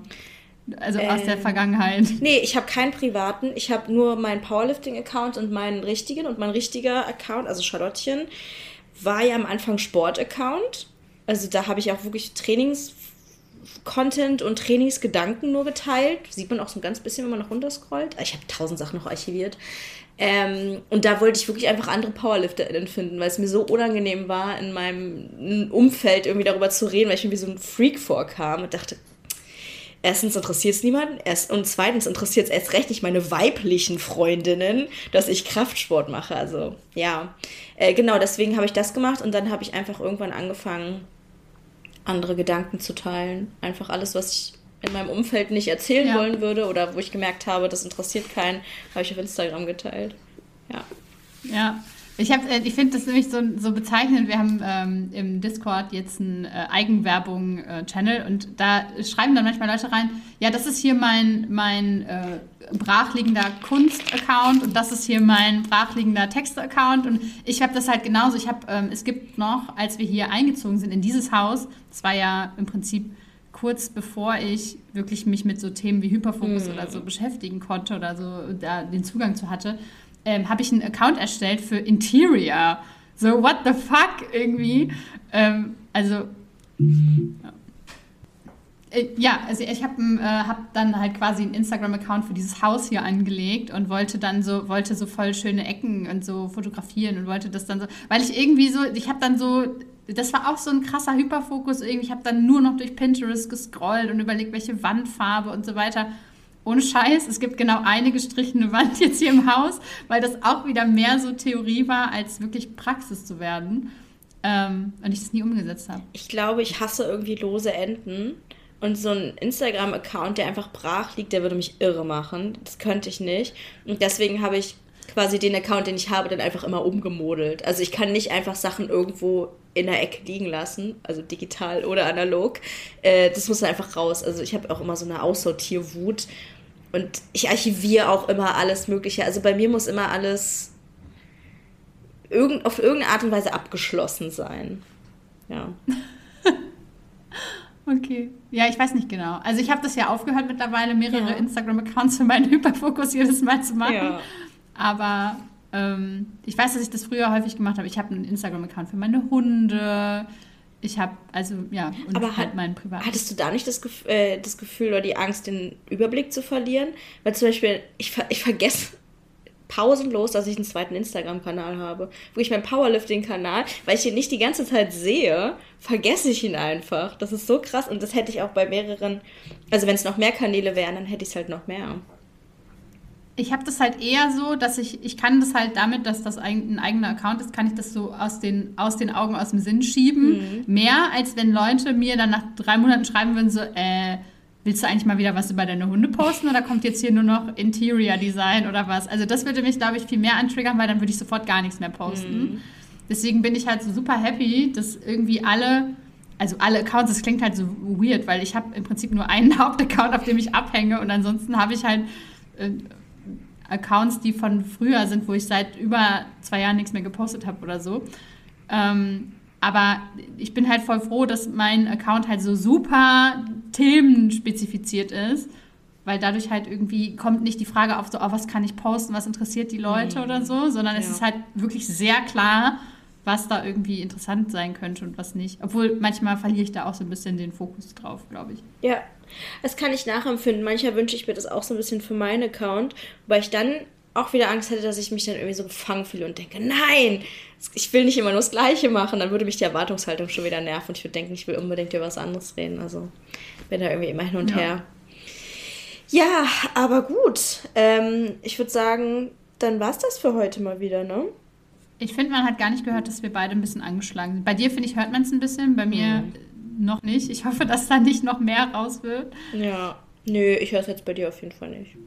Also aus der ähm, Vergangenheit. Nee, ich habe keinen privaten. Ich habe nur meinen Powerlifting-Account und meinen richtigen. Und mein richtiger Account, also Charlottchen, war ja am Anfang Sport-Account. Also da habe ich auch wirklich Trainings-Content und Trainingsgedanken nur geteilt. Sieht man auch so ein ganz bisschen, wenn man noch runterscrollt. Ich habe tausend Sachen noch archiviert. Ähm, und da wollte ich wirklich einfach andere PowerlifterInnen finden, weil es mir so unangenehm war, in meinem Umfeld irgendwie darüber zu reden, weil ich mir wie so ein Freak vorkam und dachte, erstens interessiert es niemanden erst, und zweitens interessiert es erst recht nicht meine weiblichen Freundinnen, dass ich Kraftsport mache. Also ja, äh, genau, deswegen habe ich das gemacht und dann habe ich einfach irgendwann angefangen, andere Gedanken zu teilen. Einfach alles, was ich in meinem Umfeld nicht erzählen ja. wollen würde oder wo ich gemerkt habe, das interessiert keinen, habe ich auf Instagram geteilt. Ja. Ja, ich, äh, ich finde das nämlich so, so bezeichnend. Wir haben ähm, im Discord jetzt einen äh, Eigenwerbung-Channel und da schreiben dann manchmal Leute rein, ja, das ist hier mein, mein äh, brachliegender Kunst-Account und das ist hier mein brachliegender Text-Account und ich habe das halt genauso. Ich habe, ähm, es gibt noch, als wir hier eingezogen sind in dieses Haus, das war ja im Prinzip kurz bevor ich wirklich mich mit so Themen wie Hyperfokus mm. oder so beschäftigen konnte oder so da den Zugang zu hatte, ähm, habe ich einen Account erstellt für Interior. So, what the fuck irgendwie. Ähm, also, ja. Äh, ja, also ich habe äh, hab dann halt quasi einen Instagram-Account für dieses Haus hier angelegt und wollte dann so, wollte so voll schöne Ecken und so fotografieren und wollte das dann so, weil ich irgendwie so, ich habe dann so, das war auch so ein krasser Hyperfokus irgendwie, ich habe dann nur noch durch Pinterest gescrollt und überlegt, welche Wandfarbe und so weiter ohne Scheiß, es gibt genau eine gestrichene Wand jetzt hier im Haus, weil das auch wieder mehr so Theorie war, als wirklich Praxis zu werden. Ähm, und ich das nie umgesetzt habe. Ich glaube, ich hasse irgendwie lose Enden. Und so ein Instagram-Account, der einfach brach liegt, der würde mich irre machen. Das könnte ich nicht. Und deswegen habe ich quasi den Account, den ich habe, dann einfach immer umgemodelt. Also ich kann nicht einfach Sachen irgendwo in der Ecke liegen lassen, also digital oder analog. Äh, das muss dann einfach raus. Also ich habe auch immer so eine Aussortierwut und ich archiviere auch immer alles Mögliche. Also bei mir muss immer alles irgend, auf irgendeine Art und Weise abgeschlossen sein. Ja. Okay. Ja, ich weiß nicht genau. Also ich habe das ja aufgehört mittlerweile, mehrere ja. Instagram-Accounts für meinen Hyperfokus jedes Mal zu machen. Ja. Aber ähm, ich weiß, dass ich das früher häufig gemacht habe. Ich habe einen Instagram-Account für meine Hunde. Ich habe, also ja, und Aber halt meinen Privat. Hattest du da nicht das, Gef äh, das Gefühl oder die Angst, den Überblick zu verlieren? Weil zum Beispiel, ich, ich vergesse pausenlos, dass ich einen zweiten Instagram-Kanal habe. Wo ich meinen Powerlifting-Kanal, weil ich ihn nicht die ganze Zeit sehe, vergesse ich ihn einfach. Das ist so krass und das hätte ich auch bei mehreren, also wenn es noch mehr Kanäle wären, dann hätte ich es halt noch mehr. Ich habe das halt eher so, dass ich, ich kann das halt damit, dass das ein, ein eigener Account ist, kann ich das so aus den, aus den Augen, aus dem Sinn schieben. Mhm. Mehr, als wenn Leute mir dann nach drei Monaten schreiben würden, so, äh, willst du eigentlich mal wieder was über deine Hunde posten oder kommt jetzt hier nur noch Interior Design oder was? Also das würde mich, glaube ich, viel mehr antriggern, weil dann würde ich sofort gar nichts mehr posten. Mhm. Deswegen bin ich halt so super happy, dass irgendwie alle, also alle Accounts, das klingt halt so weird, weil ich habe im Prinzip nur einen Hauptaccount, auf dem ich abhänge und ansonsten habe ich halt äh, Accounts, die von früher sind, wo ich seit über zwei Jahren nichts mehr gepostet habe oder so. Ähm, aber ich bin halt voll froh, dass mein Account halt so super themenspezifiziert ist, weil dadurch halt irgendwie kommt nicht die Frage auf, so, oh, was kann ich posten, was interessiert die Leute mhm. oder so, sondern ja. es ist halt wirklich sehr klar, was da irgendwie interessant sein könnte und was nicht. Obwohl manchmal verliere ich da auch so ein bisschen den Fokus drauf, glaube ich. Ja, das kann ich nachempfinden. Manchmal wünsche ich mir das auch so ein bisschen für meinen Account, weil ich dann auch wieder Angst hätte, dass ich mich dann irgendwie so gefangen fühle und denke, nein, ich will nicht immer nur das Gleiche machen. Dann würde mich die Erwartungshaltung schon wieder nerven und ich würde denken, ich will unbedingt über was anderes reden. Also bin da irgendwie immer hin und ja. her. Ja, aber gut. Ähm, ich würde sagen, dann war es das für heute mal wieder, ne? Ich finde, man hat gar nicht gehört, dass wir beide ein bisschen angeschlagen sind. Bei dir, finde ich, hört man es ein bisschen, bei mir mhm. noch nicht. Ich hoffe, dass da nicht noch mehr raus wird. Ja, nö, ich höre es jetzt bei dir auf jeden Fall nicht.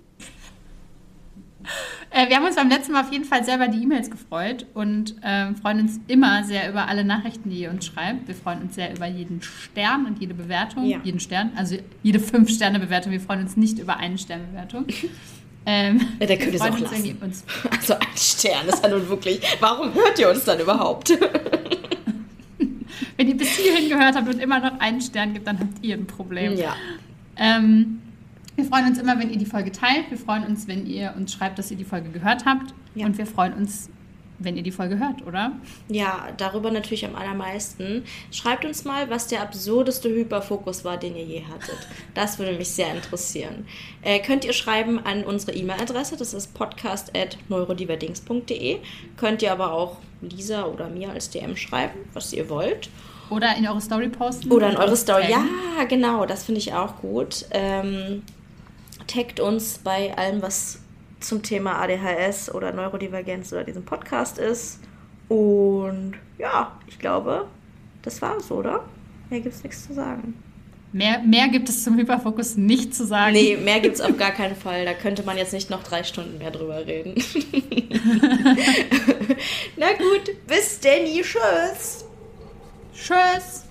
Äh, wir haben uns beim letzten Mal auf jeden Fall sehr über die E-Mails gefreut und äh, freuen uns immer sehr über alle Nachrichten, die ihr uns schreibt. Wir freuen uns sehr über jeden Stern und jede Bewertung. Ja. Jeden Stern, also jede Fünf-Sterne-Bewertung. Wir freuen uns nicht über eine Sternbewertung. Ähm, ja, der könnte es auch lassen. Uns, also ein Stern ist ja nun wirklich. Warum hört ihr uns dann überhaupt? Wenn ihr bis hierhin gehört habt und immer noch einen Stern gibt, dann habt ihr ein Problem. Ja. Ähm, wir freuen uns immer, wenn ihr die Folge teilt. Wir freuen uns, wenn ihr uns schreibt, dass ihr die Folge gehört habt. Ja. Und wir freuen uns, wenn ihr die Folge hört, oder? Ja, darüber natürlich am allermeisten. Schreibt uns mal, was der absurdeste Hyperfokus war, den ihr je hattet. Das würde mich sehr interessieren. Äh, könnt ihr schreiben an unsere E-Mail-Adresse, das ist podcast.neurodiverdings.de. Könnt ihr aber auch Lisa oder mir als DM schreiben, was ihr wollt. Oder in eure Story posten. Oder in eure Story. Ja, genau, das finde ich auch gut. Ähm, taggt uns bei allem, was zum Thema ADHS oder Neurodivergenz oder diesem Podcast ist. Und ja, ich glaube, das war's, oder? Mehr gibt es nichts zu sagen. Mehr, mehr gibt es zum Hyperfokus nicht zu sagen. Nee, mehr gibt es auf gar keinen Fall. Da könnte man jetzt nicht noch drei Stunden mehr drüber reden. Na gut, bis denn, tschüss. Tschüss.